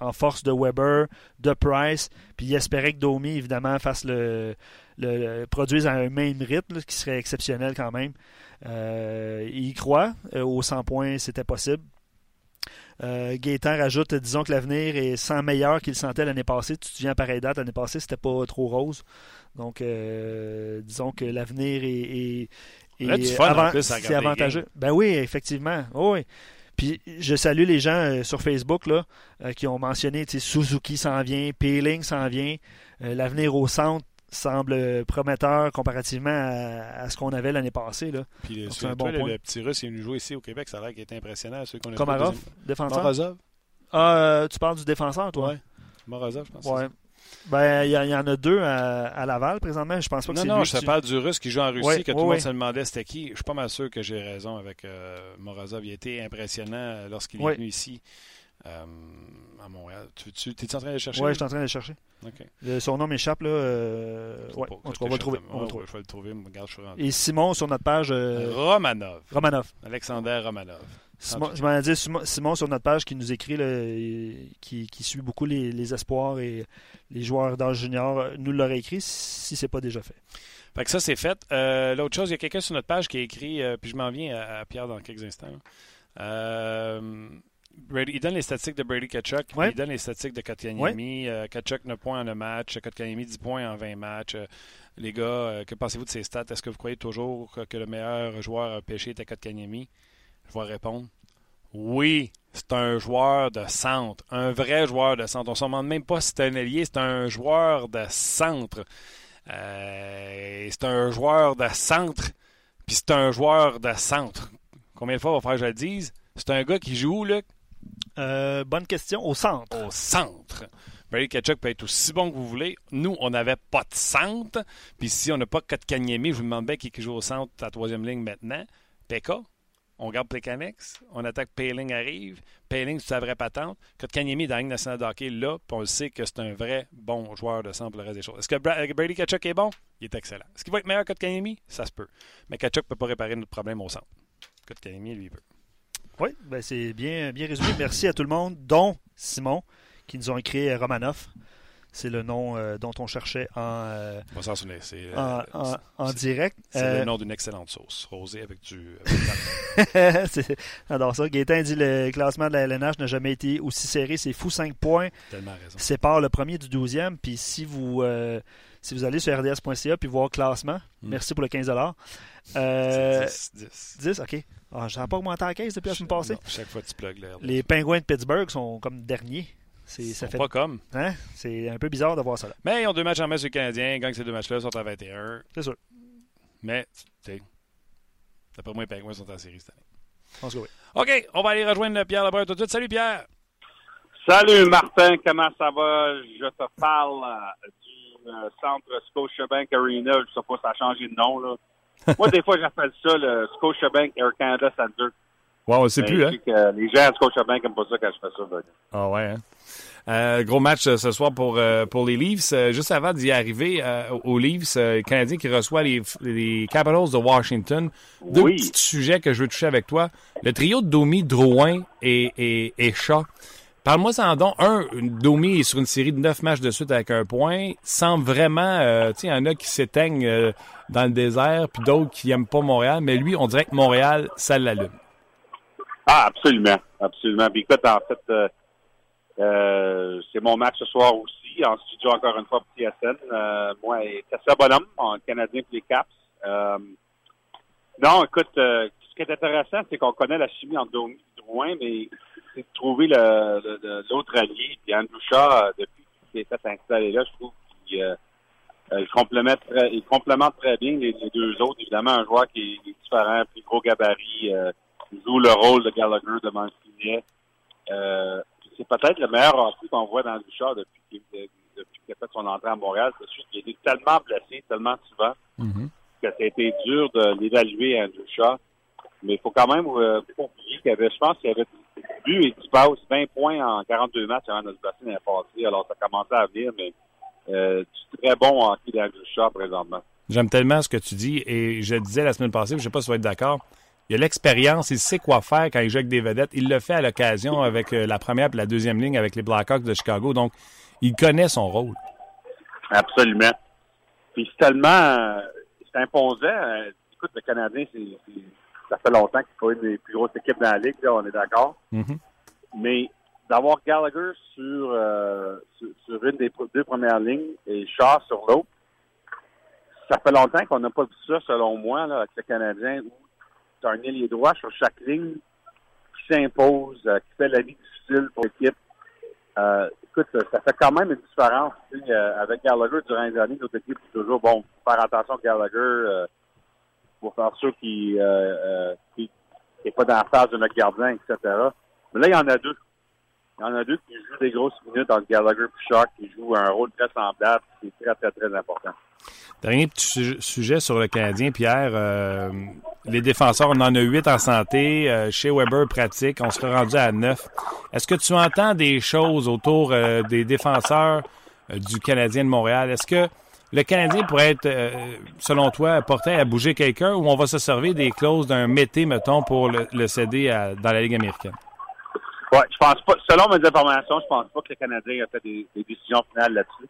en force de Weber, de Price, puis il espérait que Domi, évidemment, fasse le, le produise à un même rythme, qui serait exceptionnel quand même. Euh, il croit, euh, au 100 points, c'était possible. Euh, Gaétan rajoute disons que l'avenir est sans meilleur qu'il sentait l'année passée. Tu te souviens à pareille date, l'année passée, c'était pas trop rose. Donc, euh, disons que l'avenir est, c'est avantageux. Ben oui, effectivement. Oh oui. Puis je salue les gens sur Facebook là, qui ont mentionné Suzuki s'en vient, Peeling s'en vient, l'avenir au centre semble prometteur comparativement à, ce qu'on avait l'année passée. Là. Puis c'est un bon le, petit russe est venu jouer ici au Québec, ça a l'air qu'il était impressionnant. Ceux qu'on a Komarov, défenseur? Morozov? Ah, tu parles du défenseur, toi? Oui. Morozov, je pense. Ouais. Ben, il y, y, en a deux à, Laval présentement. Je pense pas que c'est Non, non, je te parle du russe qui joue en Russie, que tout le monde se demandait c'était qui. Je suis pas mal sûr que j'ai raison avec euh, Morozov. Il a été impressionnant lorsqu'il est venu ici. Euh, à Montréal. Tu, tu es en train de le chercher? Oui, je suis en train de le chercher. son nom m'échappe. là. Euh, ouais, on, va le trouver. On va trouver. Je vais le trouver. Regarde, je Et Simon, sur notre page. Euh, Romanov. Romanov. Alexander Romanov. Simon, je m'en dit Simon, sur notre page qui nous écrit, là, qui, qui, suit beaucoup les, les, espoirs et les joueurs d'âge junior, nous l'aurait écrit si ce n'est pas déjà fait. Fait que ça, c'est fait. Euh, l'autre chose, il y a quelqu'un sur notre page qui a écrit, puis je m'en viens à, Pierre dans quelques instants. Euh, il donne les statistiques de Brady Kachuk, il donne les statistiques de Kotkaniemi. Ouais. Euh, Kachuk 9 points en un match, Kotkaniemi 10 points en 20 matchs. Euh, les gars, euh, que pensez-vous de ces stats? Est-ce que vous croyez toujours que, le meilleur joueur à pêcher était Kotkaniemi? Je vais répondre. Oui, c'est un joueur de centre, un vrai joueur de centre. On ne se demande même pas si c'est un allié, c'est un joueur de centre. c'est un joueur de centre, puis c'est un joueur de centre. Combien de fois va faire que je le dise? C'est un gars qui joue, là, euh, bonne question. Au centre. Au centre. Barry Ketchuk peut être aussi bon que vous voulez. Nous, on n'avait pas de centre. Puis si on n'a pas Kotkaniemi, je vous demande bien qui joue au centre à la troisième ligne maintenant. Pekka. On garde Plekanex. On attaque Payling arrive. Payling, c'est sa vraie patente. Kotkaniemi dans la Ligue nationale hockey, là, puis on le sait que c'est un vrai bon joueur de centre pour le reste des choses. Est-ce que Brady Ketchuk est bon? Il est excellent. Est-ce qu'il va être meilleur que Kotkaniemi? Ça se peut. Mais Ketchuk ne peut pas réparer notre problème au centre. Kotkaniemi, lui, peut. Oui, ben c'est bien, bien résumé. Merci à tout le monde, dont Simon, qui nous ont écrit euh, Romanov. C'est le nom euh, dont on cherchait en, euh, c'est, en, direct. C'est le nom d'une excellente sauce, rosée avec du. J'adore ça. Gaétan dit le classement de la LNH n'a jamais été aussi serré. C'est fou, 5 points. Tellement raison. Sépare le premier du 12e. Puis si vous, si vous allez sur rds.ca puis voir le classement, hmm. merci pour le 15 euh, 10, 10. 10, OK. Ah, je n'ai pas augmenté la caisse depuis la semaine passée. chaque fois que tu plugues l'air. Les Pingouins de Pittsburgh sont comme derniers. C'est, ça fait... pas comme. Hein? C'est un peu bizarre de voir ça là. Mais ils ont deux matchs en main sur les Canadiens. Ils gagnent ces deux matchs-là, sont à 21. C'est sûr. Mais, tu sais, d'après moi, les Pingouins sont en série cette année. Pense que oui. OK, on va aller rejoindre Pierre Lebrun tout de suite. Salut Pierre. Salut Martin, comment ça va? Je te parle euh, centre Scotiabank Arena. Je sais pas si ça a changé de nom, là. Moi, des fois, j'appelle ça le Scotiabank Air Canada Center. Ouais, on ne sait plus, hein? les gens à Scotiabank n'aiment pas ça quand je fais ça. Ah ouais, hein? Euh, gros match euh, ce soir pour, euh, pour les Leafs. juste avant d'y arriver aux Leafs, les Canadiens qui reçoit les, les Capitals de Washington. Deux petits sujets que je veux toucher avec toi. Le trio de Domi, Drouin et, et, et Shaw. Parle-moi sans don. Un, Domi est sur une série de neuf matchs de suite avec un point. Sans vraiment, euh, tu sais, il y en a qui s'éteignent euh, dans le désert, puis d'autres qui n'aiment pas Montréal. Mais lui, on dirait que Montréal, ça l'allume. Ah, absolument. Absolument. Puis écoute, en fait, euh, c'est mon match ce soir aussi. En studio, encore une fois, pour TSN. moi et Tessa Bonhomme, en Canadien pour les Caps. non, écoute, qui est intéressant, c'est qu'on connaît la chimie en Domi et Drouin, mais c'est de trouver l'autre allié. Puis Andrew Shaw, euh, depuis qu'il s'est fait installer là, je trouve qu'il euh, euh, complémente, très, il complémente très bien les, deux autres. Évidemment, un joueur qui est, différent, plus gros gabarit, joue le rôle de Gallagher devant le filet. c'est peut-être le meilleur hockey qu'on voit dans Andrew Shaw depuis qu'il a fait son entrée à Montréal. C'est sûr qu'il a été tellement blessé, tellement souvent, mm-hmm. que ça a été dur de l'évaluer, Andrew Shaw. Mais il faut quand même euh, oublier qu'il y avait, je pense qu'il y avait vu et tu passes 20 points en 42 matchs avant notre bassin l'année passée. Alors, ça commençait à venir, mais euh, c'est très bon en hockey chat présentement. J'aime tellement ce que tu dis et je disais la semaine passée, je ne sais pas si tu vas être d'accord. Il a l'expérience, il sait quoi faire quand il joue avec des vedettes. Il le fait à l'occasion avec euh, la première et la deuxième ligne avec les Blackhawks de Chicago. Donc, il connaît son rôle. Absolument. Puis c'est tellement euh, c'est imposant. Euh, écoute, le Canadien, c'est ça fait longtemps qu'il faut une des plus grosses équipes dans la ligue, là, on est d'accord. Mm-hmm. Mais d'avoir Gallagher sur, euh, sur, une des deux premières lignes et Shaw sur l'autre, ça fait longtemps qu'on n'a pas vu ça, selon moi, là, avec le Canadien, où tu as un ailier droit sur chaque ligne, s'impose, qui fait la vie difficile pour l'équipe. écoute, ça fait quand même une différence. avec Gallagher durant les années, notre équipe est toujours bon. Faire attention à Gallagher pour faire sûr qu'il n'est pas dans la phase de notre gardien, etc. Mais là, il y en a deux il y en a deux qui jouent des grosses minutes entre Gallagher et Shark, qui jouent un rôle très semblable. C'est très, très, très important. Dernier petit sujet sur le Canadien, Pierre. Euh, les défenseurs, on en a huit en santé. Euh, chez Weber, pratique. On serait rendu à neuf. Est-ce que tu entends des choses autour euh, des défenseurs du Canadien de Montréal? Est-ce que le Canadien pourrait être, selon toi, porté à bouger quelqu'un ou on va se servir des clauses d'un mété, mettons, pour le, céder dans la Ligue américaine? Ouais, je pense pas. Selon mes informations, je pense pas que le Canadien a fait des, décisions finales là-dessus.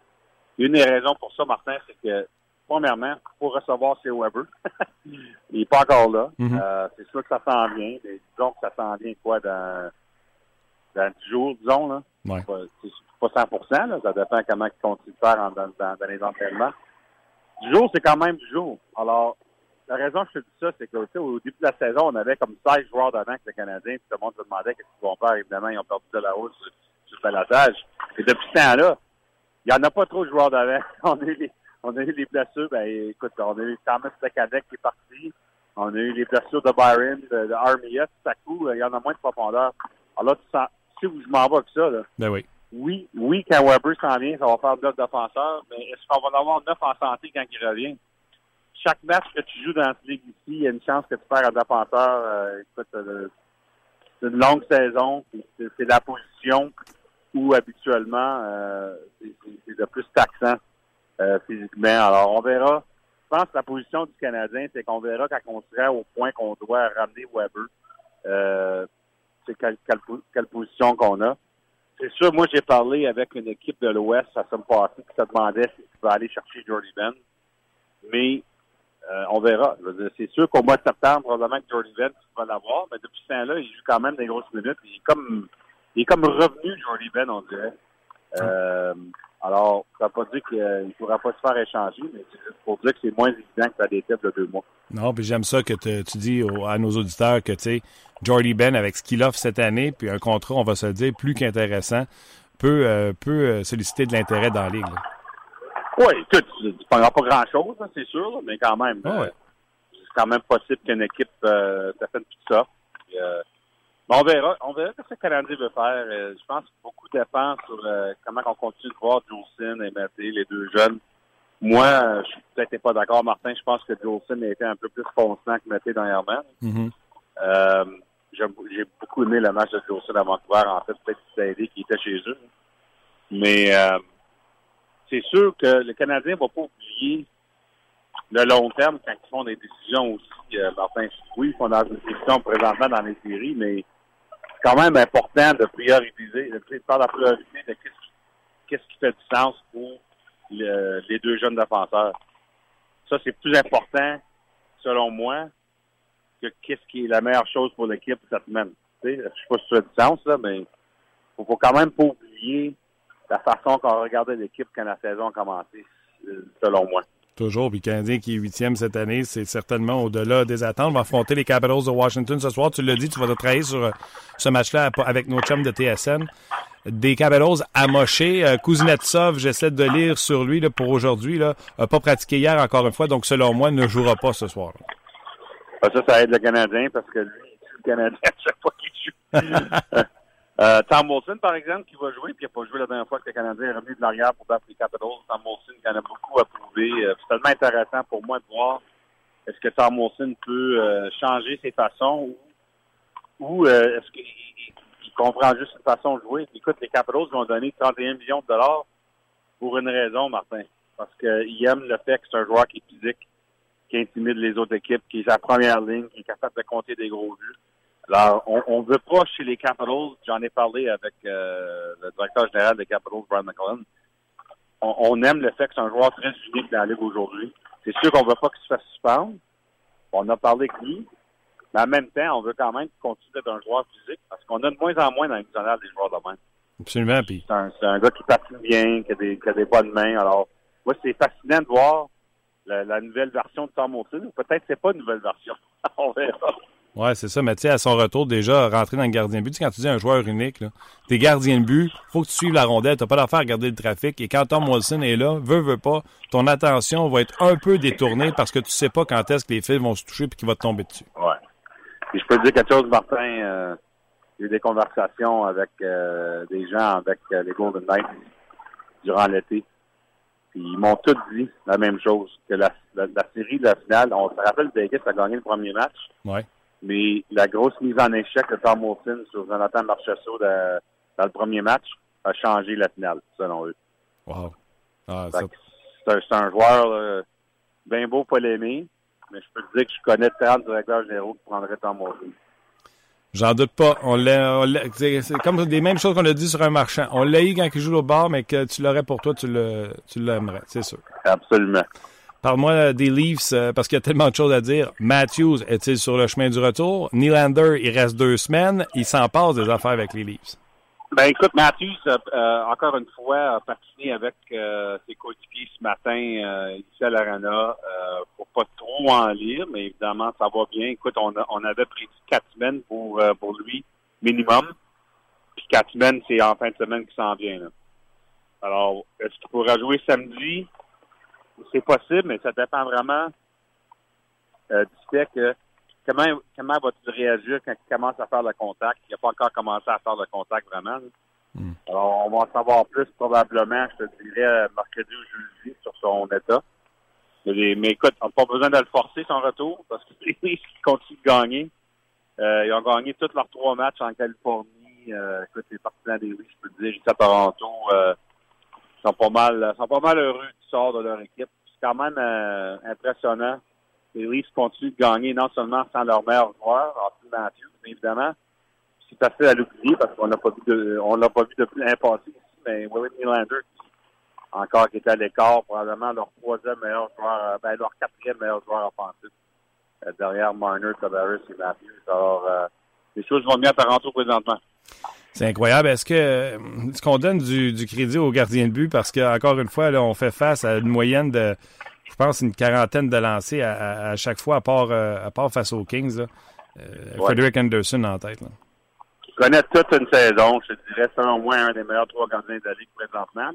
Une des raisons pour ça, Martin, c'est que premièrement, pour recevoir c'est Weber. il n'est pas encore là. Mm-hmm. euh, c'est sûr que ça s'en vient. Mais disons que ça s'en vient quoi dans dans 10 jours, disons là? Ouais. Pas, pas 100 là. Ça dépend comment ils continuent de faire dans, dans, dans les entraînements. Du jour, c'est quand même du jour. Alors, la raison que je te dis ça, c'est qu'au au début de la saison, on avait comme 16 joueurs d'avant que le Canadien, puis tout le monde se demandait qu'est-ce qu'ils vont faire. Évidemment, ils ont perdu de la hausse sur, sur, le balatage. Et depuis ce temps-là, il n'y en a pas trop de joueurs d'avant. On a eu les, on a eu les blessures. Ben, écoute, on a eu Thomas Lecadec qui est parti. On a eu les blessures de Byron, de, de Armia. Tout à coup, il y en a moins de profondeur. Alors tu sens, sais où je m'en vais avec ça, là? Ben oui. Oui, oui, quand Weber s'en vient, ça va faire neuf défenseurs, mais est-ce qu'on va en avoir neuf en santé quand il revient? chaque match que tu joues dans cette ligue ici, il y a une chance que tu perds un défenseur. Euh, écoute, euh, c'est une longue saison. C'est la position où habituellement euh, c'est le plus taxant euh, physiquement. Alors, on verra. Je pense que la position du Canadien, c'est qu'on verra quand on sera au point qu'on doit ramener Weber. Euh, c'est quelle, quelle, position qu'on a. C'est sûr, moi j'ai parlé avec une équipe de l'Ouest ça me passée qui se demandait si tu vas aller chercher Jordy Ben. Mais euh, on verra. C'est sûr qu'au mois de septembre, probablement que Jordy Venn va l'avoir, mais depuis ce temps-là, il joue quand même des grosses minutes. Il est comme, il est comme revenu, Jordy Venn, on dirait. Euh, alors, ça ne veut pas dire qu'il ne pourra pas se faire échanger, mais c'est juste pour dire que c'est moins évident que ça l'était de deux mois. Non, puis j'aime ça que tu dis à nos auditeurs que, tu sais, Jordy Ben, avec ce qu'il offre cette année, puis un contrat, on va se dire, plus qu'intéressant, peut, euh, peut solliciter de l'intérêt dans la ligue. Oui, écoute, tu ne pas grand-chose, hein, c'est sûr, mais quand même. Euh, c'est quand même possible qu'une équipe euh, fait tout ça. Euh, on verra. On verra ce que le Canadien veut faire. Euh, je pense que beaucoup dépend sur comment on continue de voir Jolson et Mathé, les deux jeunes. Moi, je suis peut-être pas d'accord, Martin. Je pense que Jolson a été un peu plus constant que Mathé dernièrement. Mm J'ai beaucoup aimé le match de Jolson à Vancouver. En fait, peut-être aidé qui était chez eux. Mais c'est sûr que le Canadien ne va pas oublier le long terme quand ils font des décisions aussi. Euh, Martin, oui, ils font des décisions présentement dans les séries, mais c'est quand même important de prioriser, de faire la priorité de qu'est-ce qui fait du sens pour les deux jeunes défenseurs. Ça, c'est plus important, selon moi, que qu'est-ce qui est la meilleure chose pour l'équipe cette semaine. Je sais pas si ça fait du sens, là, mais faut, faut quand même pas oublier la façon qu'on regardait l'équipe quand la saison a commencé, selon moi. Toujours. Puis Canadien qui est huitième cette année, c'est certainement au-delà des attentes. On va affronter les Capitals de Washington ce soir. Tu l'as dit, tu vas travailler sur euh, ce match-là avec nos chums de TSN. Des Capitals amochés. Euh, Kuznetsov, j'essaie de lire sur lui pour aujourd'hui. pas pratiqué hier encore une fois, donc selon moi, ne jouera pas ce soir. Ah, ça, ça aide le Canadien parce que lui, le Canadien à chaque fois qu'il joue. Euh, Tom Wilson, par exemple, qui va jouer, puis il n'a pas joué la dernière fois que le Canadien est revenu de l'arrière pour battre les Capitals. Tom Wilson qui en a beaucoup à prouver. Euh, c'est tellement intéressant pour moi de voir est-ce que Tom Wilson peut euh, changer ses façons ou, ou euh, est-ce qu'il comprend juste une façon de jouer. Écoute, les Capitals vont donner 31 millions de dollars pour une raison, Martin. Parce qu'ils aiment le fait que c'est un joueur qui est physique, qui intimide les autres équipes, qui est sa première ligne, qui est capable de compter des gros buts. Alors, on ne veut pas chez les Capitals, j'en ai parlé avec euh, le directeur général des Capitals, Brian McClellan, on, aime le fait que c'est un joueur très unique dans la Ligue aujourd'hui. C'est sûr qu'on veut pas qu'il se fasse suspendre. On a parlé avec lui. Mais en même temps, on veut quand même qu'il continue d'être un joueur physique parce qu'on a de moins en moins dans les des joueurs de main. Absolument. Puis... C'est un, un, gars qui patine bien, qui a, des, qui a des bonnes mains. Alors, moi, c'est fascinant de voir la, nouvelle version de Tom Wilson. Peut-être que c'est pas une nouvelle version. on verra. Oui, c'est ça. Mais tu sais, à son retour, déjà, rentrer dans le gardien de but, quand tu dis un joueur unique, t'es gardien de but, faut que tu suives la rondelle, t'as pas d'affaire à garder le trafic. Et quand Tom Wilson est là, veut, veut pas, ton attention va être un peu détournée parce que tu sais pas quand est-ce que les fils vont se toucher et qu'il va te tomber dessus. Ouais. Et je peux te dire quelque chose, Martin. Euh, j'ai eu des conversations avec euh, des gens avec euh, les Golden Knights durant l'été. Ils m'ont tous dit la même chose, que la, la, série de la finale, on se rappelle Vegas a gagné le premier match. Ouais. Mais la grosse mise en échec de Tom Wilson sur Jonathan Marchessault dans le premier match a changé la finale, selon eux. Wow. Ah, c'est un, joueur bien beau l'aimer, mais je peux te dire que je connais 30 directeurs généraux qui prendraient Tom Wilson. J'en doute pas. On c'est comme des mêmes choses qu'on a dit sur un marchand. On l'a eu quand il joue au bar, mais que tu l'aurais pour toi, tu le, tu l'aimerais, c'est sûr. Absolument. Parle-moi des Leafs, euh, parce qu'il y a tellement de choses à dire. Matthews est-il sur le chemin du retour? Nylander, il reste deux semaines. Il s'en passe des affaires avec les Leafs. Ben écoute, Matthews, euh, encore une fois, a patiné avec euh, ses coéquipiers ce matin euh, ici à l'Arena. Euh, faut pas trop en lire, mais évidemment, ça va bien. Écoute, on, a, on avait pris quatre semaines pour, euh, pour lui, minimum. Puis quatre semaines, c'est en fin de semaine qui s'en vient. Là. Alors, est-ce qu'il pourra jouer samedi? C'est possible, mais ça dépend vraiment du fait que comment, comment vas-tu réagir quand il commence à faire le contact? Il n'a pas encore commencé à faire le contact vraiment. Hmm. Alors, on va en savoir plus probablement, je te dirais, mercredi ou jeudi sur son état. Mais, écoute, on n'a pas besoin de le forcer son retour parce que les continuent de gagner. Euh, ils ont gagné tous leurs trois matchs en Californie. Euh, écoute, les partisans des je peux te dire, ici à Toronto, euh, sont pas mal sont pas mal heureux du sort de leur équipe. C'est quand même impressionnant les Leafs continuent de gagner non seulement sans leur meilleur joueur, en Matthews, mais évidemment, c'est facile à l'oublier parce qu'on n'a pas vu de, l'a pas vu depuis l'impossible ici, mais Willie Nylander, encore qui était à l'écart, probablement leur troisième meilleur joueur, euh, ben, leur quatrième meilleur joueur offensif, euh, derrière Marner, Tavares et Matthews. Alors, euh, les choses vont bien à Toronto présentement. C'est incroyable. Est-ce que qu'on donne du, crédit aux gardiens de but? Parce qu'encore une fois, on fait face à une moyenne de pense, une quarantaine de lancers à, chaque fois, à part, euh, à part face aux Kings. Là. Euh, Frederick Anderson en tête. Là. Il connaît toute une saison. Je dirais, selon moi, un des meilleurs trois gardiens de la Ligue présentement.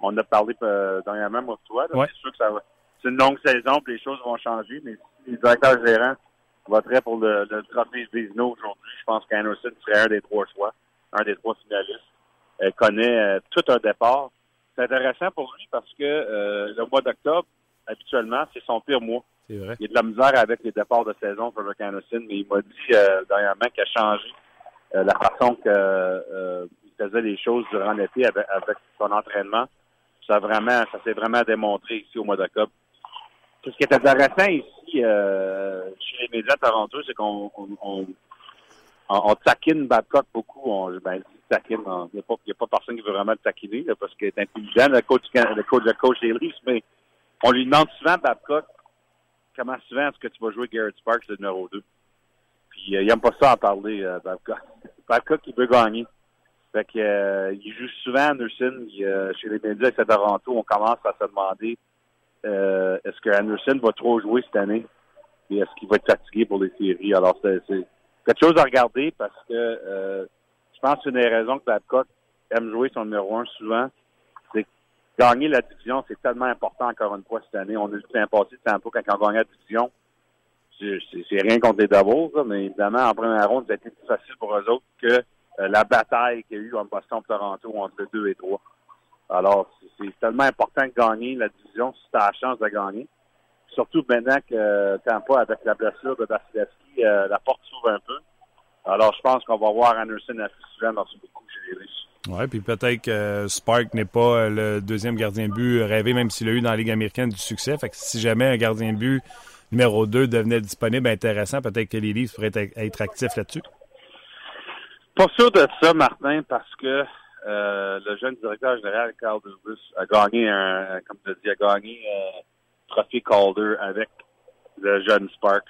On a parlé euh, dernièrement, moi, toi. C'est sûr que ça va. C'est une longue saison, puis les choses vont changer, mais si les directeurs gérants voteraient pour le, le trophée Vizino aujourd'hui, je pense qu'Anderson serait un des trois choix, un des trois finalistes. Elle connaît tout un départ c'est intéressant pour lui parce que euh, le mois d'octobre, habituellement, c'est son pire mois. C'est vrai. Il y a de la misère avec les départs de saison pour Anderson, mais il m'a dit euh, dernièrement qu'il a changé euh, la façon qu'il faisait les choses durant l'été avec, son entraînement. Ça vraiment, ça s'est vraiment démontré ici au mois d'octobre. Ce qui est intéressant ici chez les médias de Toronto, c'est qu'on on, on, taquine Babcock beaucoup. On, ben, taquine. Il n'y a, a, pas personne qui veut vraiment le taquiner parce qu'il est intelligent, le coach, le coach, le coach des Leafs, mais on lui demande souvent, Babcock, comment souvent est-ce que tu vas jouer Garrett Sparks, le numéro 2? Puis euh, il n'aime pas ça en parler, euh, Babcock. Babcock, il veut gagner. Fait que, euh, il joue souvent Anderson. chez les médias à Toronto, on commence à se demander est-ce que Anderson va trop jouer cette année? Et est-ce qu'il va être fatigué pour les séries? Alors, c'est quelque chose à regarder parce que euh, je pense que une des raisons que Babcock aime jouer son numéro un souvent. C'est gagner la division, c'est tellement important encore une fois cette année. On a eu le passé de temps quand on gagnait la division. C'est rien contre les Devils, mais évidemment, en première ronde, ça a été plus facile pour eux autres que euh, la bataille qu'il y a eu en Boston-Toronto entre 2 et 3. Alors, c'est tellement important de gagner la division si tu as la chance de gagner. Surtout maintenant que euh, pas avec la blessure de Vasilevski, euh, la porte s'ouvre un peu. Alors, je pense qu'on va voir Anderson assez souvent dans ce beaucoup chez les Russes. Oui, puis peut-être que Spark n'est pas euh, le deuxième gardien de but rêvé, même s'il a eu dans la Ligue américaine du succès. Fait que si jamais un gardien de but numéro 2 devenait disponible, intéressant, peut-être que les Leafs pourraient être, actifs là-dessus. Pas sûr de ça, Martin, parce que le jeune directeur général, Carl Dubus, a gagné un, comme tu dit, a gagné trophée Calder avec le jeune Sparks.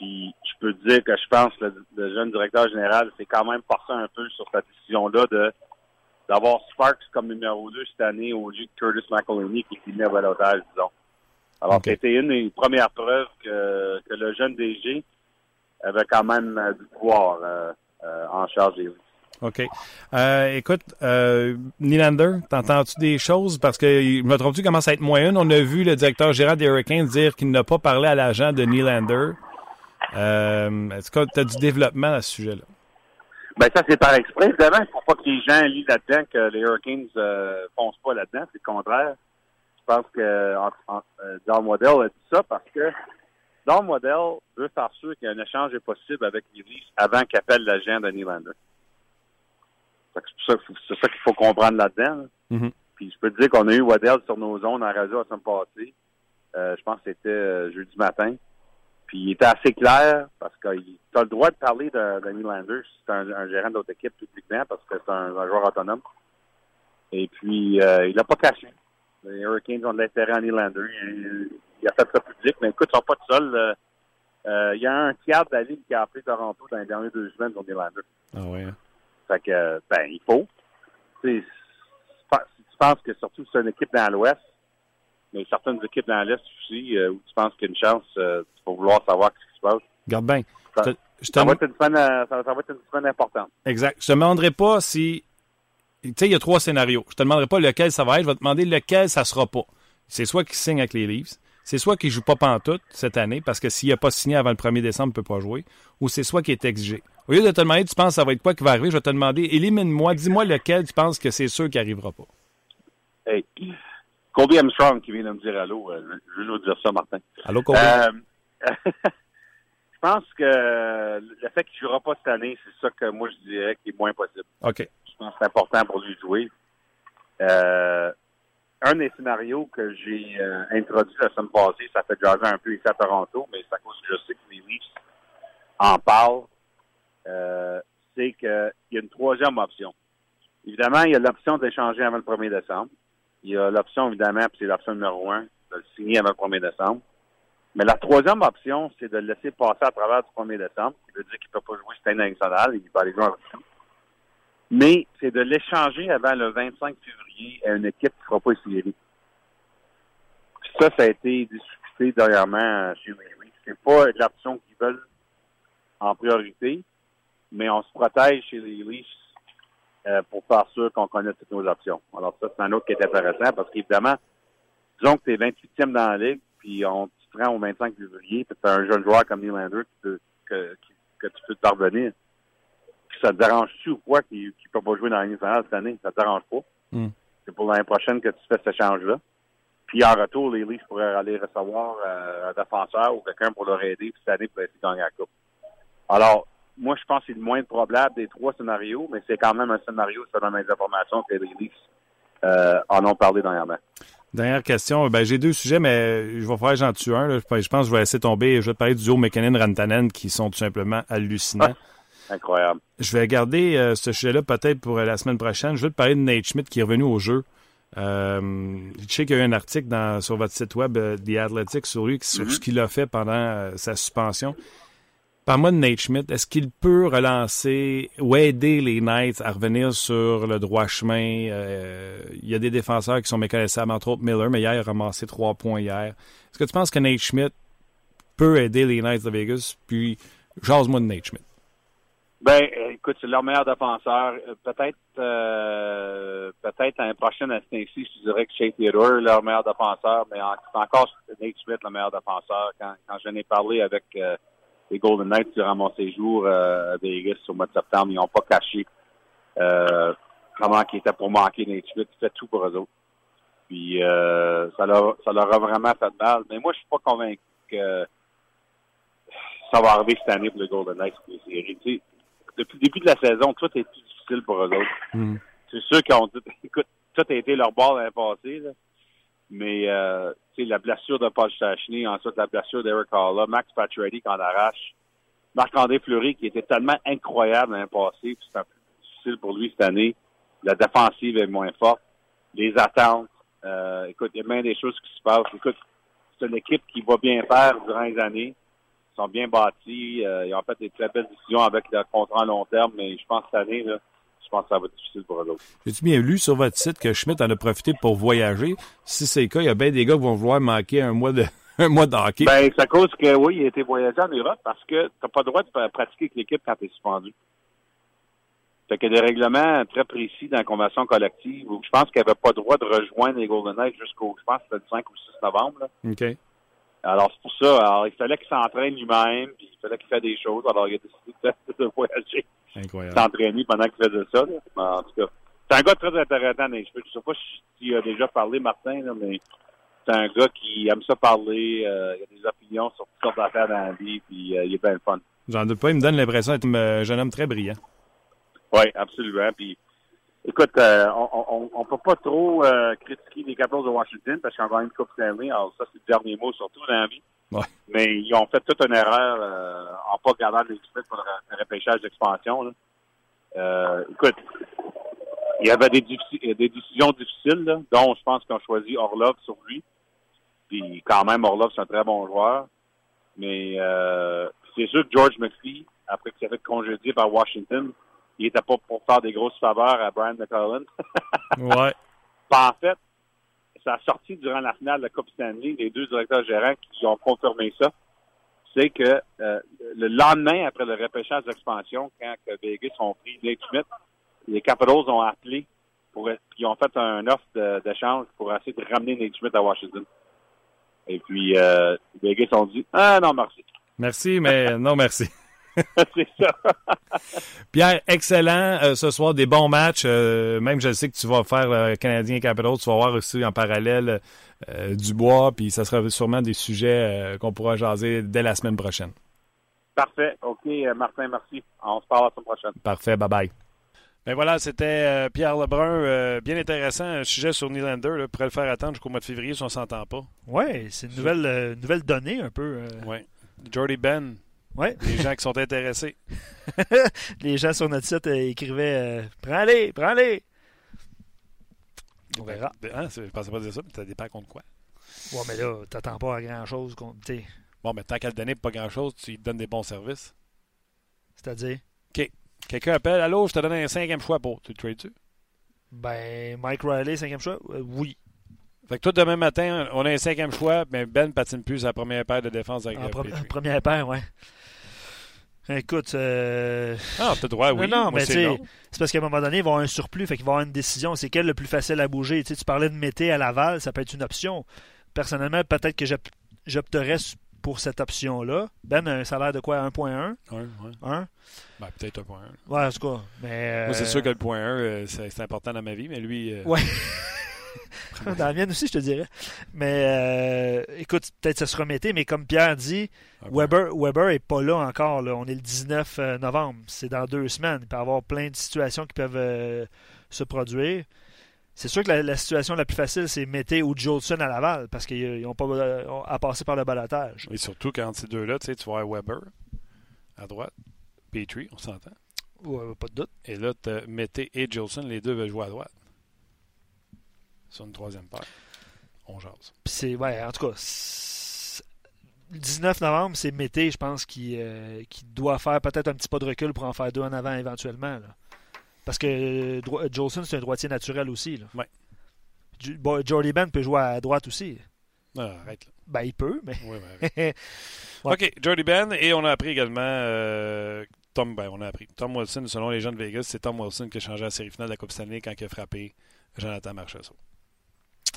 Puis je peux te dire que je pense que le, jeune directeur général s'est quand même passé un peu sur cette décision-là de d'avoir Sparks comme numéro 2 cette année au lieu de Curtis McElhinney qui mis à balotage, disons. Alors, c'était une des premières preuves que, que le jeune DG avait quand même du pouvoir en charge des OK. Euh, écoute, euh, Nylander, t'entends-tu des choses? Parce que, me trompe-tu, commence à être moyen. On a vu le directeur général des Hurricanes dire qu'il n'a pas parlé à l'agent de Nylander. Euh, Est-ce que tu as du développement à ce sujet-là? Ben ça, c'est par exprès, évidemment. Il ne faut pas que les gens lisent là-dedans que les Hurricanes euh, foncent pas là-dedans. C'est le contraire. Je pense que en, en, euh, Don Waddell a dit ça parce que Don Waddell veut faire sûr qu'un échange est possible avec les avant qu'appelle l'agent de Nylander. C'est ça qu'il faut comprendre là-dedans. Mm-hmm. Puis je peux te dire qu'on a eu Waddell sur nos zones en radio la semaine passée. Euh, je pense que c'était jeudi matin. Puis il était assez clair parce que tu as le droit de parler de, de Nylander c'est un, gérant d'autre équipe publiquement parce que c'est un, joueur autonome. Et puis euh, il l'a pas caché. Les Hurricanes ont de l'intérêt en Nylander. Il, il, a fait ça public, mais écoute, ils sont pas tout seuls. il y a un tiers de la ligue qui a appelé Toronto dans les dernières deux semaines sur Nylander. Ah ouais. Hein? Fait que, ben, il faut. Si tu penses que surtout c'est une équipe dans l'Ouest, mais certaines équipes dans l'Est aussi, euh, où tu penses qu'il y a une chance, euh, tu vas vouloir savoir ce qui se passe. Garde bien. Ça, ça, va être une semaine, euh, ça, va être une semaine importante. Exact. Je te demanderai pas si. Tu sais, il y a trois scénarios. Je te demanderai pas lequel ça va être. Je vais te demander lequel ça sera pas. C'est soit qu'il signe avec les Leafs, c'est soit qu'il joue pas pantoute cette année, parce que s'il n'a pas signé avant le 1er décembre, il ne peut pas jouer, ou c'est soit qu'il est exigé. Au lieu de te demander, tu penses ça va être quoi qui va arriver, je vais te demander, élimine-moi, dis-moi lequel tu penses que c'est sûr qu'il n'arrivera pas. Hey, Colby Armstrong qui vient de me dire allô, euh, je veux vous dire ça, Martin. Allô, Colby? Euh, je pense que le fait qu'il ne jouera pas cette année, c'est ça que moi je dirais qui est moins possible. OK. Je pense que c'est important pour lui de jouer. Euh, un des scénarios que j'ai euh, introduit la semaine passée, ça fait jaser un peu ici à Toronto, mais c'est à cause que je sais que les Leafs en parlent, euh, c'est qu'il y a une troisième option. Évidemment, il y a l'option d'échanger avant le 1er décembre. Il y a l'option, évidemment, puis c'est l'option numéro un, de le signer avant le 1er décembre. Mais la troisième option, c'est de le laisser passer à travers du 1er décembre, qui veut dire qu'il ne peut pas jouer cette année nationale, il va aller jouer en mais c'est de l'échanger avant le 25 février à une équipe qui ne fera pas série. Ça, ça a été discuté dernièrement chez Leafs. C'est pas l'option qu'ils veulent en priorité, mais on se protège chez les Leafs euh, pour faire sûr qu'on connaît toutes nos options. Alors ça, c'est un autre qui est intéressant parce qu'évidemment, disons que tu es 28e dans la ligue, puis on te prend au 25 février, puis tu as un jeune joueur comme Nylander que, que tu peux te parvenir ça te dérange-tu ou quoi qu'il ne peut pas jouer dans la nationale cette année? Ça te dérange pas? Hmm. C'est pour l'année prochaine que tu fais ce échange-là. Puis en retour, les Leafs pourraient aller recevoir euh, un défenseur ou quelqu'un pour leur aider puis cette année pour essayer de gagner la Coupe. Alors, moi, je pense que c'est le moins probable des trois scénarios, mais c'est quand même un scénario selon mes informations que les Leafs euh, en ont parlé dernièrement. Dernière question. Ben, j'ai deux sujets, mais je vais faire j'en tue un. Je pense que je vais laisser tomber. Je vais te parler du duo McKinnon-Rantanen qui sont tout simplement hallucinants. Incroyable. Je vais garder euh, ce sujet-là peut-être pour euh, la semaine prochaine. Je veux te parler de Nate Schmidt qui est revenu au jeu. Euh, je sais qu'il y a eu un article dans, sur votre site web, The Athletic, sur lui, sur mm-hmm. ce qu'il a fait pendant sa suspension. Parle-moi de Nate Schmidt. Est-ce qu'il peut relancer ou aider les Knights à revenir sur le droit chemin? il y a des défenseurs qui sont méconnaissables, entre autres Miller, mais hier, il a ramassé trois points hier. Est-ce que tu penses que Nate Schmidt peut aider les Knights de Vegas? Puis, jase-moi de Nate Schmidt. Ben, écoute, c'est leur meilleur défenseur. Euh, peut-être, euh, peut-être un prochain instant je dirais que Shea Theodore, leur meilleur défenseur, mais c'est encore Nate Smith, le meilleur défenseur. Quand, quand je n'ai parlé avec euh, les Golden Knights durant mon séjour à Vegas au mois de septembre, ils n'ont pas caché comment ils était pour manquer Nate Smith. Il fait tout pour eux autres. Puis ça leur ça leur a vraiment fait mal. Mais moi, je suis pas convaincu que ça va arriver cette année pour les Golden Knights pour les séries depuis le début de la saison, tout est plus difficile pour eux autres. Hmm. C'est sûr qu'ils ont dit, écoute, tout a été leur bord l'année passée, mais euh, la blessure de Paul Stachny, ensuite la blessure d'Eric Halla, Max Pacioretty qui en arrache, Marc-André Fleury qui était tellement incroyable l'année passée, c'est un peu difficile pour lui cette année. La défensive est moins forte. Les attentes, euh, écoute, il y a bien des choses qui se passent. Écoute, c'est une équipe qui va bien faire durant les années sont bien bâtis. Euh, ils ont fait des très belles décisions avec le contrat à long terme, mais je pense que cette année, je pense que ça va être difficile pour eux autres. J'ai-tu bien lu sur votre site que Schmidt en a profité pour voyager? Si c'est le cas, il y a bien des gars qui vont vouloir manquer un mois de un mois de hockey. Ben, c'est à cause que, oui, il a été voyagé en Europe parce que tu n'as pas le droit de pratiquer avec l'équipe quand tu es suspendu. Fait qu'il y a des règlements très précis dans la convention collective où je pense qu'il n'avait pas le droit de rejoindre les Golden Knights jusqu'au, je pense, le 5 ou 6 novembre. OK. Alors, c'est pour ça. Alors, il fallait qu'il s'entraîne lui-même, puis il fallait qu'il fasse des choses. Alors, il a décidé de, voyager. Incroyable. S'entraîner pendant qu'il faisait ça. En tout cas, c'est un gars très intéressant. Je ne sais pas si tu as déjà parlé, Martin, mais c'est un gars qui aime ça parler. Euh, il a des opinions sur toutes sortes d'affaires dans la vie, puis euh, il est bien fun. J'en doute pas. Il me donne l'impression d'être un jeune homme très brillant. Oui, absolument. Puis, écoute, euh, on, on, peut pas trop euh, critiquer les Capitals de Washington parce qu'ils ont gagné une Coupe Stanley. Alors, ça, c'est le dernier mot, surtout dans la vie. Ouais. Mais ils ont fait toute une erreur euh, en pas gardant l'équipe pour le repêchage d'expansion. Euh, écoute, il y avait des, des décisions difficiles, là, dont je pense qu'ils ont choisi Orlov sur lui. Puis quand même, Orlov, c'est un très bon joueur. Mais euh, c'est sûr que George McPhee, après qu'il s'est fait congédier par Washington, il était pas pour faire des grosses faveurs à Brian McCullen. ouais. en fait, ça a sorti durant la finale de la Coupe Stanley, les deux directeurs gérants qui ont confirmé ça. C'est que euh, le lendemain, après le repêchage d'expansion, quand Vegas ont pris Nate Schmidt, les Capitals ont appelé pour ils ont fait un offre d'échange pour essayer de ramener Nate Schmidt à Washington. Et puis euh, Vegas ont dit Ah non, merci. Merci, mais non merci. c'est ça. Pierre, excellent euh, ce soir, des bons matchs. Euh, même je sais que tu vas faire le Canadien Capital, tu vas voir aussi en parallèle euh, Dubois, puis ça sera sûrement des sujets qu'on pourra jaser dès la semaine prochaine. Parfait. OK, Martin, merci. On se parle la semaine prochaine. Parfait, bye bye. Ben voilà, c'était Pierre Lebrun. bien intéressant, un sujet sur Nylander. Là, pourrait le faire attendre jusqu'au mois de février si on s'entend pas. Oui, c'est une nouvelle, nouvelle donnée un peu. Oui. Jordy Ben, Ouais. Les gens qui sont intéressés. les gens sur notre site euh, écrivaient euh, Prends-les, prends-les. On verra. Hein, je pensais pas dire ça, mais ça dépend contre quoi. Ouais, mais là, t'attends pas à grand-chose. Bon, mais tant qu'à le donner pas grand-chose, tu lui donnes des bons services. C'est-à-dire? OK. Quelqu'un appelle Allô, je te donne un cinquième choix pour. Tu le trades-tu? Ben, Mike Riley, cinquième choix? Euh, oui. Fait que toi, demain matin, on a un cinquième choix, mais Ben patine plus sa première paire de défense avec en Première paire, ouais. Écoute. Euh... Ah, t'as droit, oui. Non, mais c'est parce qu'à un moment donné, il va y avoir un surplus, fait qu'il va y avoir une décision. C'est quel le plus facile à bouger? tu parlais de Mété à Laval, ça peut être une option. Personnellement, peut-être que j'opterais pour cette option-là. Ben a un salaire de quoi? 1.1 1, ouais. 1 ben, Peut-être 1.1. Ouais, en tout cas. Mais, Moi, c'est sûr que le point 1, euh, c'est important dans ma vie, mais lui. Euh, ouais. Dans la mienne aussi, je te dirais. Mais euh, écoute, peut-être ça se remettait, mais comme Pierre dit, ah Weber, Weber est pas là encore. On est le 19 euh, novembre. C'est dans deux semaines. Il peut y avoir plein de situations qui peuvent euh, se produire. C'est sûr que la, situation la plus facile, c'est Mété ou Jolson à Laval, parce qu'ils n'ont pas à passer par le balotage. Et surtout quand ces deux-là, tu sais, tu vois Weber à droite, Petrie, on s'entend. Ouais, pas de doute. Et là, tu Mété et Jolson, les deux veulent jouer à droite sur une troisième paire. On jase. c'est, ouais, en tout cas, le 19 novembre, c'est Mété, je pense, qui, euh, qui doit faire peut-être un petit pas de recul pour en faire deux en avant éventuellement. Parce que euh, Jolson, c'est un droitier naturel aussi. Là. Ouais. Jordy Ben peut jouer à droite aussi. Ah, arrête. Ben, il peut, mais. ouais. OK, Jordy Ben, et on a appris également. Euh, Tom, ben, on a appris. Tom Wilson, selon les gens de Vegas, c'est Tom Wilson qui a changé la série finale de la Coupe Stanley quand il a frappé Jonathan Marchessault.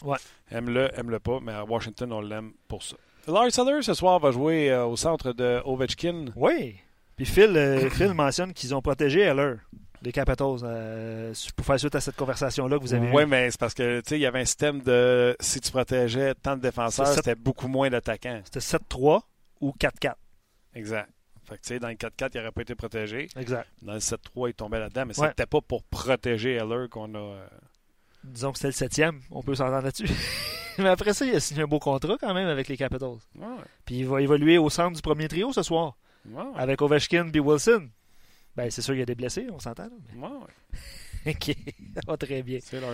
Ouais. Aime-le, aime-le pas, mais à Washington, on l'aime pour ça. Lars Seller, ce soir, va jouer euh, au centre de Ovechkin. Oui. Puis Phil, euh, Phil mentionne qu'ils ont protégé Heller, les Capitals, euh, pour faire suite à cette conversation-là que vous avez Oui, mais c'est parce que il y avait un système de si tu protégeais tant de défenseurs, c'était beaucoup moins d'attaquants. C'était 7-3 ou 4-4. Exact. Fait que, dans le 4-4, il n'aurait pas été protégé. Exact. Dans le 7-3, il tombait là-dedans, mais c'était pas pour protéger Heller qu'on a disons que c'était le septième, on peut s'entendre là-dessus. Mais après ça, il a signé un beau contrat quand même avec les Capitals. Puis il va évoluer au centre du premier trio ce soir. Avec Ovechkin et Wilson. Ben, c'est sûr qu'il y a des blessés, on s'entend. ok, ça va très bien. C'est là,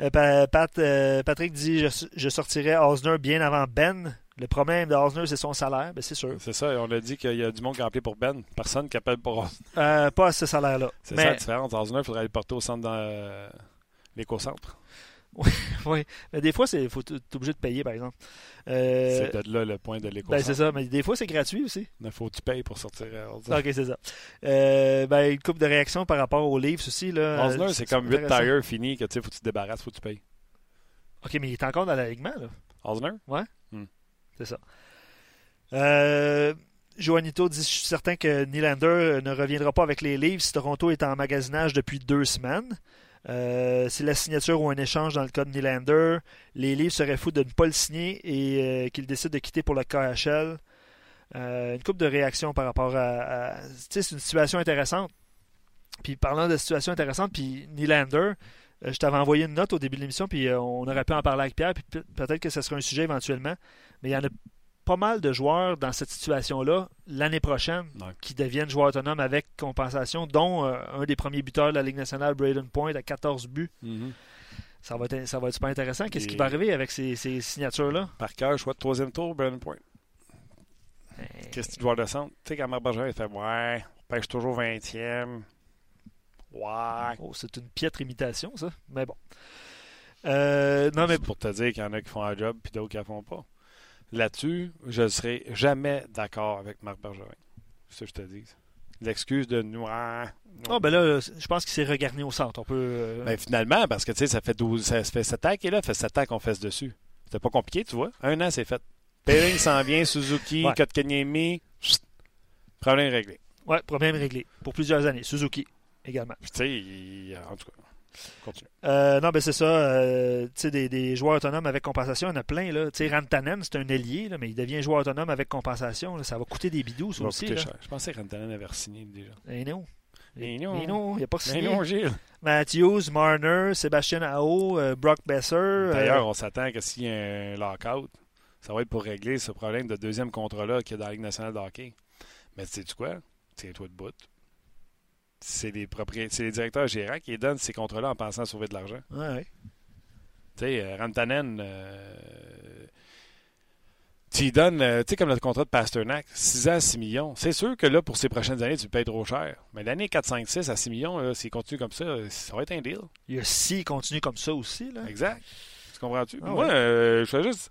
euh, Pat, euh, Patrick dit je, je sortirais Osner bien avant Ben. Le problème de Osner, c'est son salaire, ben, c'est sûr. C'est ça, on a dit qu'il y a du monde qui a appelé pour Ben. Personne qui appelle pour Osner. Euh, pas à ce salaire-là. C'est ça la différence. Osner, il faudrait le porter au centre dans l'éco-centre. oui, mais des fois, c'est faut es obligé de payer, par exemple. Euh, c'est de là le point de l'éco. Ben, c'est ça, mais des fois, c'est gratuit aussi. Il faut que tu payes pour sortir à Ok, c'est ça. Euh, ben, une coupe de réaction par rapport aux livres aussi. Osner, c'est comme 8 tires finis que tu faut que tu te débarrasses, faut que tu payes. Ok, mais il est encore dans l'alignement, là. Osner? Ouais. Hmm. C'est ça. Euh, Joanito dit Je suis certain que Nylander ne reviendra pas avec les livres si Toronto est en magasinage depuis deux semaines. Euh, c'est la signature ou un échange dans le cas de Nylander. Les livres seraient fous de ne pas le signer et euh, qu'il décide de quitter pour le KHL. Euh, une coupe de réaction par rapport à. c'est une situation intéressante. Puis parlant de situation intéressante, puis Nylander, je t'avais envoyé une note au début de l'émission, puis on aurait pu en parler avec Pierre, puis peut-être que ce sera un sujet éventuellement. Mais il y en a pas mal de joueurs dans cette situation-là l'année prochaine qui deviennent joueurs autonomes avec compensation, dont euh, un des premiers buteurs de la Ligue nationale, Braden Point, à 14 buts. Mm-hmm. Ça va, être, ça va être super intéressant. Qu'est-ce qui va arriver avec ces, signatures-là? Par cœur, choix de troisième tour, Braden Point. Qu'est-ce que tu dois descendre? Tu sais, quand Marc Bergeron, il fait Ouais, pêche toujours 20e. Ouais. Oh, c'est une piètre imitation, ça. Mais bon. Euh, non, mais... Pour te dire qu'il y en a qui font un job puis d'autres qui ne font pas. Là-dessus, je ne serai jamais d'accord avec Marc Bergerin. C'est ce que je te dis. L'excuse de noir. Ah, ben là, je pense qu'il s'est regardé au centre. On peut. Euh, ben, finalement, parce que tu sais, ça fait 12, ça fait 7 ans qu'il là, fait 7 ans qu'on fait dessus. C'était pas compliqué, tu vois. Un an, c'est fait. Pering s'en vient, Suzuki, ouais. Kotkaniemi, problème réglé. Ouais, problème réglé. Pour plusieurs années. Suzuki également. Tu sais, en tout cas. Euh, non, ben c'est ça. Euh, des, des, joueurs autonomes avec compensation, il y en a plein. Là. Rantanen, c'est un ailier, là, mais il devient joueur autonome avec compensation. Ça va coûter des bidous, ça, aussi. Je pensais que Rantanen avait signé déjà. Et non. Et non. il n'y a pas signé. non, Gilles. Matthews, Marner, Sébastien Ao, euh, Brock Besser. D'ailleurs, on s'attend que s'il y a un lockout, ça va être pour régler ce problème de deuxième contrat-là qu'il y a dans la Ligue nationale de hockey. Mais sais-tu quoi? C'est toi de bout c'est les les directeurs gérants qui donnent ces contrats-là en pensant à sauver de l'argent. Ouais, Tu sais, euh, Rantanen, euh, tu donnes, euh, tu sais, comme le contrat de Pasternak, 6 ans à 6 millions. C'est sûr que là, pour ces prochaines années, tu payes trop cher. Mais l'année 4, 5, 6 à 6 millions, s'il continue comme ça, ça va être un deal. Il y a 6 continue comme ça aussi. Là. Exact. Tu comprends-tu? Ah Moi, je fais juste.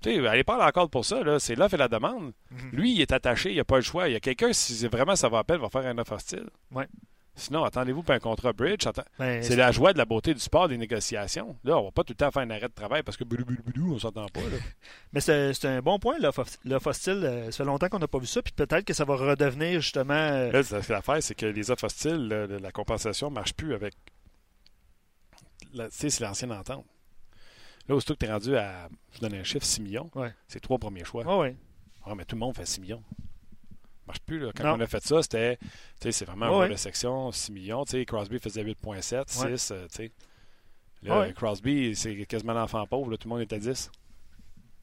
Tu sais, allez pas encore pour ça, là. C'est l'offre et la demande. Mhm. Lui, il est attaché, il n'a pas le choix. Il y a quelqu'un, si vraiment ça va à peine, va faire un offre hostile. Ouais. Sinon, attendez-vous pour un contrat bridge. Ben, c'est la joie de la beauté du sport des négociations. Là, on va pas tout le temps faire un arrêt de travail parce que boulou, on s'entend pas. Mais c'est un bon point, le hostile. Euh, ça fait longtemps qu'on n'a pas vu ça, puis peut-être que ça va redevenir justement. Euh, là, l'affaire, c'est que les offres hostiles, la compensation ne marche plus avec. Tu sais, c'est l'ancienne entente. Là, aussitôt que tu es rendu à. Je donne un chiffre, 6 millions, c'est trois premiers choix. Ah, ouais. Ah, mais tout le monde fait 6 millions marche plus. Quand on a fait ça, c'était c'est vraiment un de section, 6 millions. Crosby faisait 8,7, 6. Là, Crosby, c'est quasiment l'enfant pauvre. tout le monde était 10.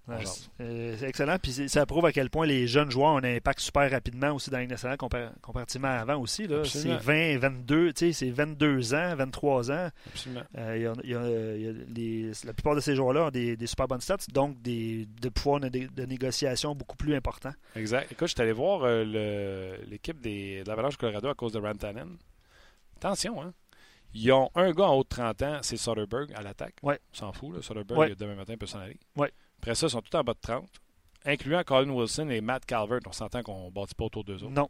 Euh, c'est excellent. Puis ça prouve à quel point les jeunes joueurs ont un impact super rapidement aussi dans nationale comparativement à avant aussi. C'est 20, 22, c'est 22 ans, 23 ans. la plupart de ces joueurs-là ont des, super bonnes stats, donc des, pouvoirs de, négociation beaucoup plus importants. Exact. Écoute, je suis allé voir euh, l'équipe de l'Avalanche Colorado à cause de Rantanen. Attention, hein? Ils ont un gars en haut de 30 ans, c'est Soderberg à l'attaque. Ouais. On s'en fout, là. Soderberg, demain matin, peut s'en aller. Ouais. Après ça, ils sont tous en bas de 30, incluant Colin Wilson et Matt Calvert. On s'entend qu'on ne bâtit pas autour d'eux autres. Non.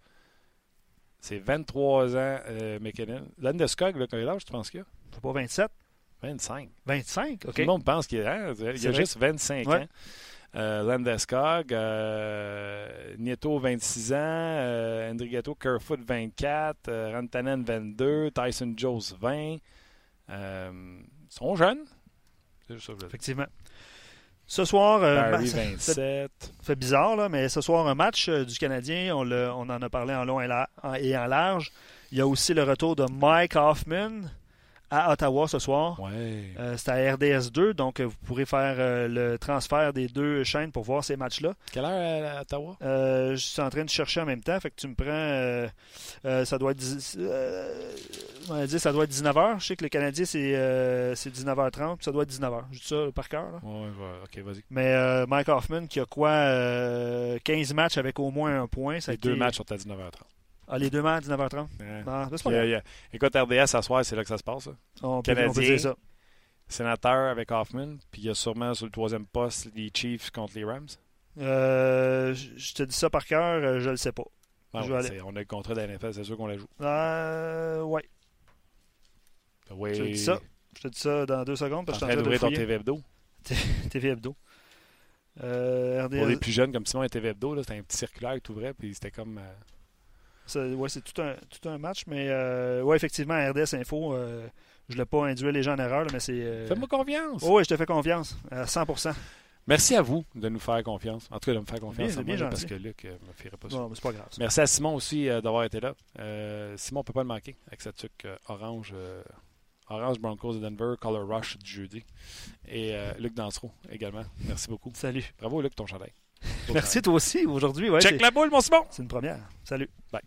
C'est 23 ans, euh, McKinnon. Landeskog, là, quel âge tu penses qu'il a? C'est pas 27 25. 25, OK. Tout le monde pense qu'il a, il a juste 25 ans. Euh, Landeskog, euh, Nieto 26 ans, euh, Andrigato Kerfoot 24, euh, Rantanen 22, Tyson Jones 20. Euh, ils sont jeunes. Effectivement. Ce soir, euh, Ça fait bizarre, là, mais ce soir, un match euh, du Canadien, on, on, en a parlé en long et, et, en large. Il y a aussi le retour de Mike Hoffman, à Ottawa ce soir. Euh, c'est à RDS 2, donc euh, vous pourrez faire euh, le transfert des deux chaînes pour voir ces matchs-là. Quelle heure à Ottawa? je suis en train de chercher en même temps, fait que tu me prends. ça doit être. ça doit être 19h. Je sais que le Canadien, c'est 19h30, ça doit être 19h. Je dis ça par cœur. Oui, ok, vas-y. Mais Mike Hoffman, qui a quoi 15 matchs avec au moins un point. Ça Les deux matchs sont à 19h30. Ah, les deux matchs, 19h30. Ah, écoute, RDS, à soir, c'est là que ça se passe. On, peut, dire ça. Sénateur avec Hoffman, puis il y a sûrement sur le troisième poste les Chiefs contre les Rams. Euh, je te dis ça par cœur, euh, je le sais pas. On a le contrat de la NFL, c'est sûr qu'on la joue. Euh, ouais. Oui. Je te dis ça. Je te dis ça dans deux secondes parce que je suis en train de ton TV Hebdo. TV Hebdo. Euh, Pour les plus jeunes comme Simon et TV Hebdo, c'était un petit circulaire que tu ouvrais, puis c'était comme. Euh... Ouais, c'est tout un, tout un match, mais euh, ouais, effectivement, RDS Info, euh, je ne l'ai pas induit les gens en erreur, mais c'est. Euh, Fais-moi confiance. oui, je te fais confiance, à 100 Merci à vous de nous faire confiance. En tout cas, de me faire confiance bien, bien parce que Luc ne me ferait pas ça. Non, mais c'est pas grave. Merci à Simon aussi d'avoir été là. Simon, on ne peut pas le manquer avec sa tuque orange Orange Broncos de Denver, Color Rush du jeudi. Et euh, Luc Dansereau également. Merci beaucoup. Salut. Bravo, Luc, ton chandail. Merci, toi aussi, aujourd'hui. Ouais, Check la boule, mon Simon. C'est une première. Salut. Bye.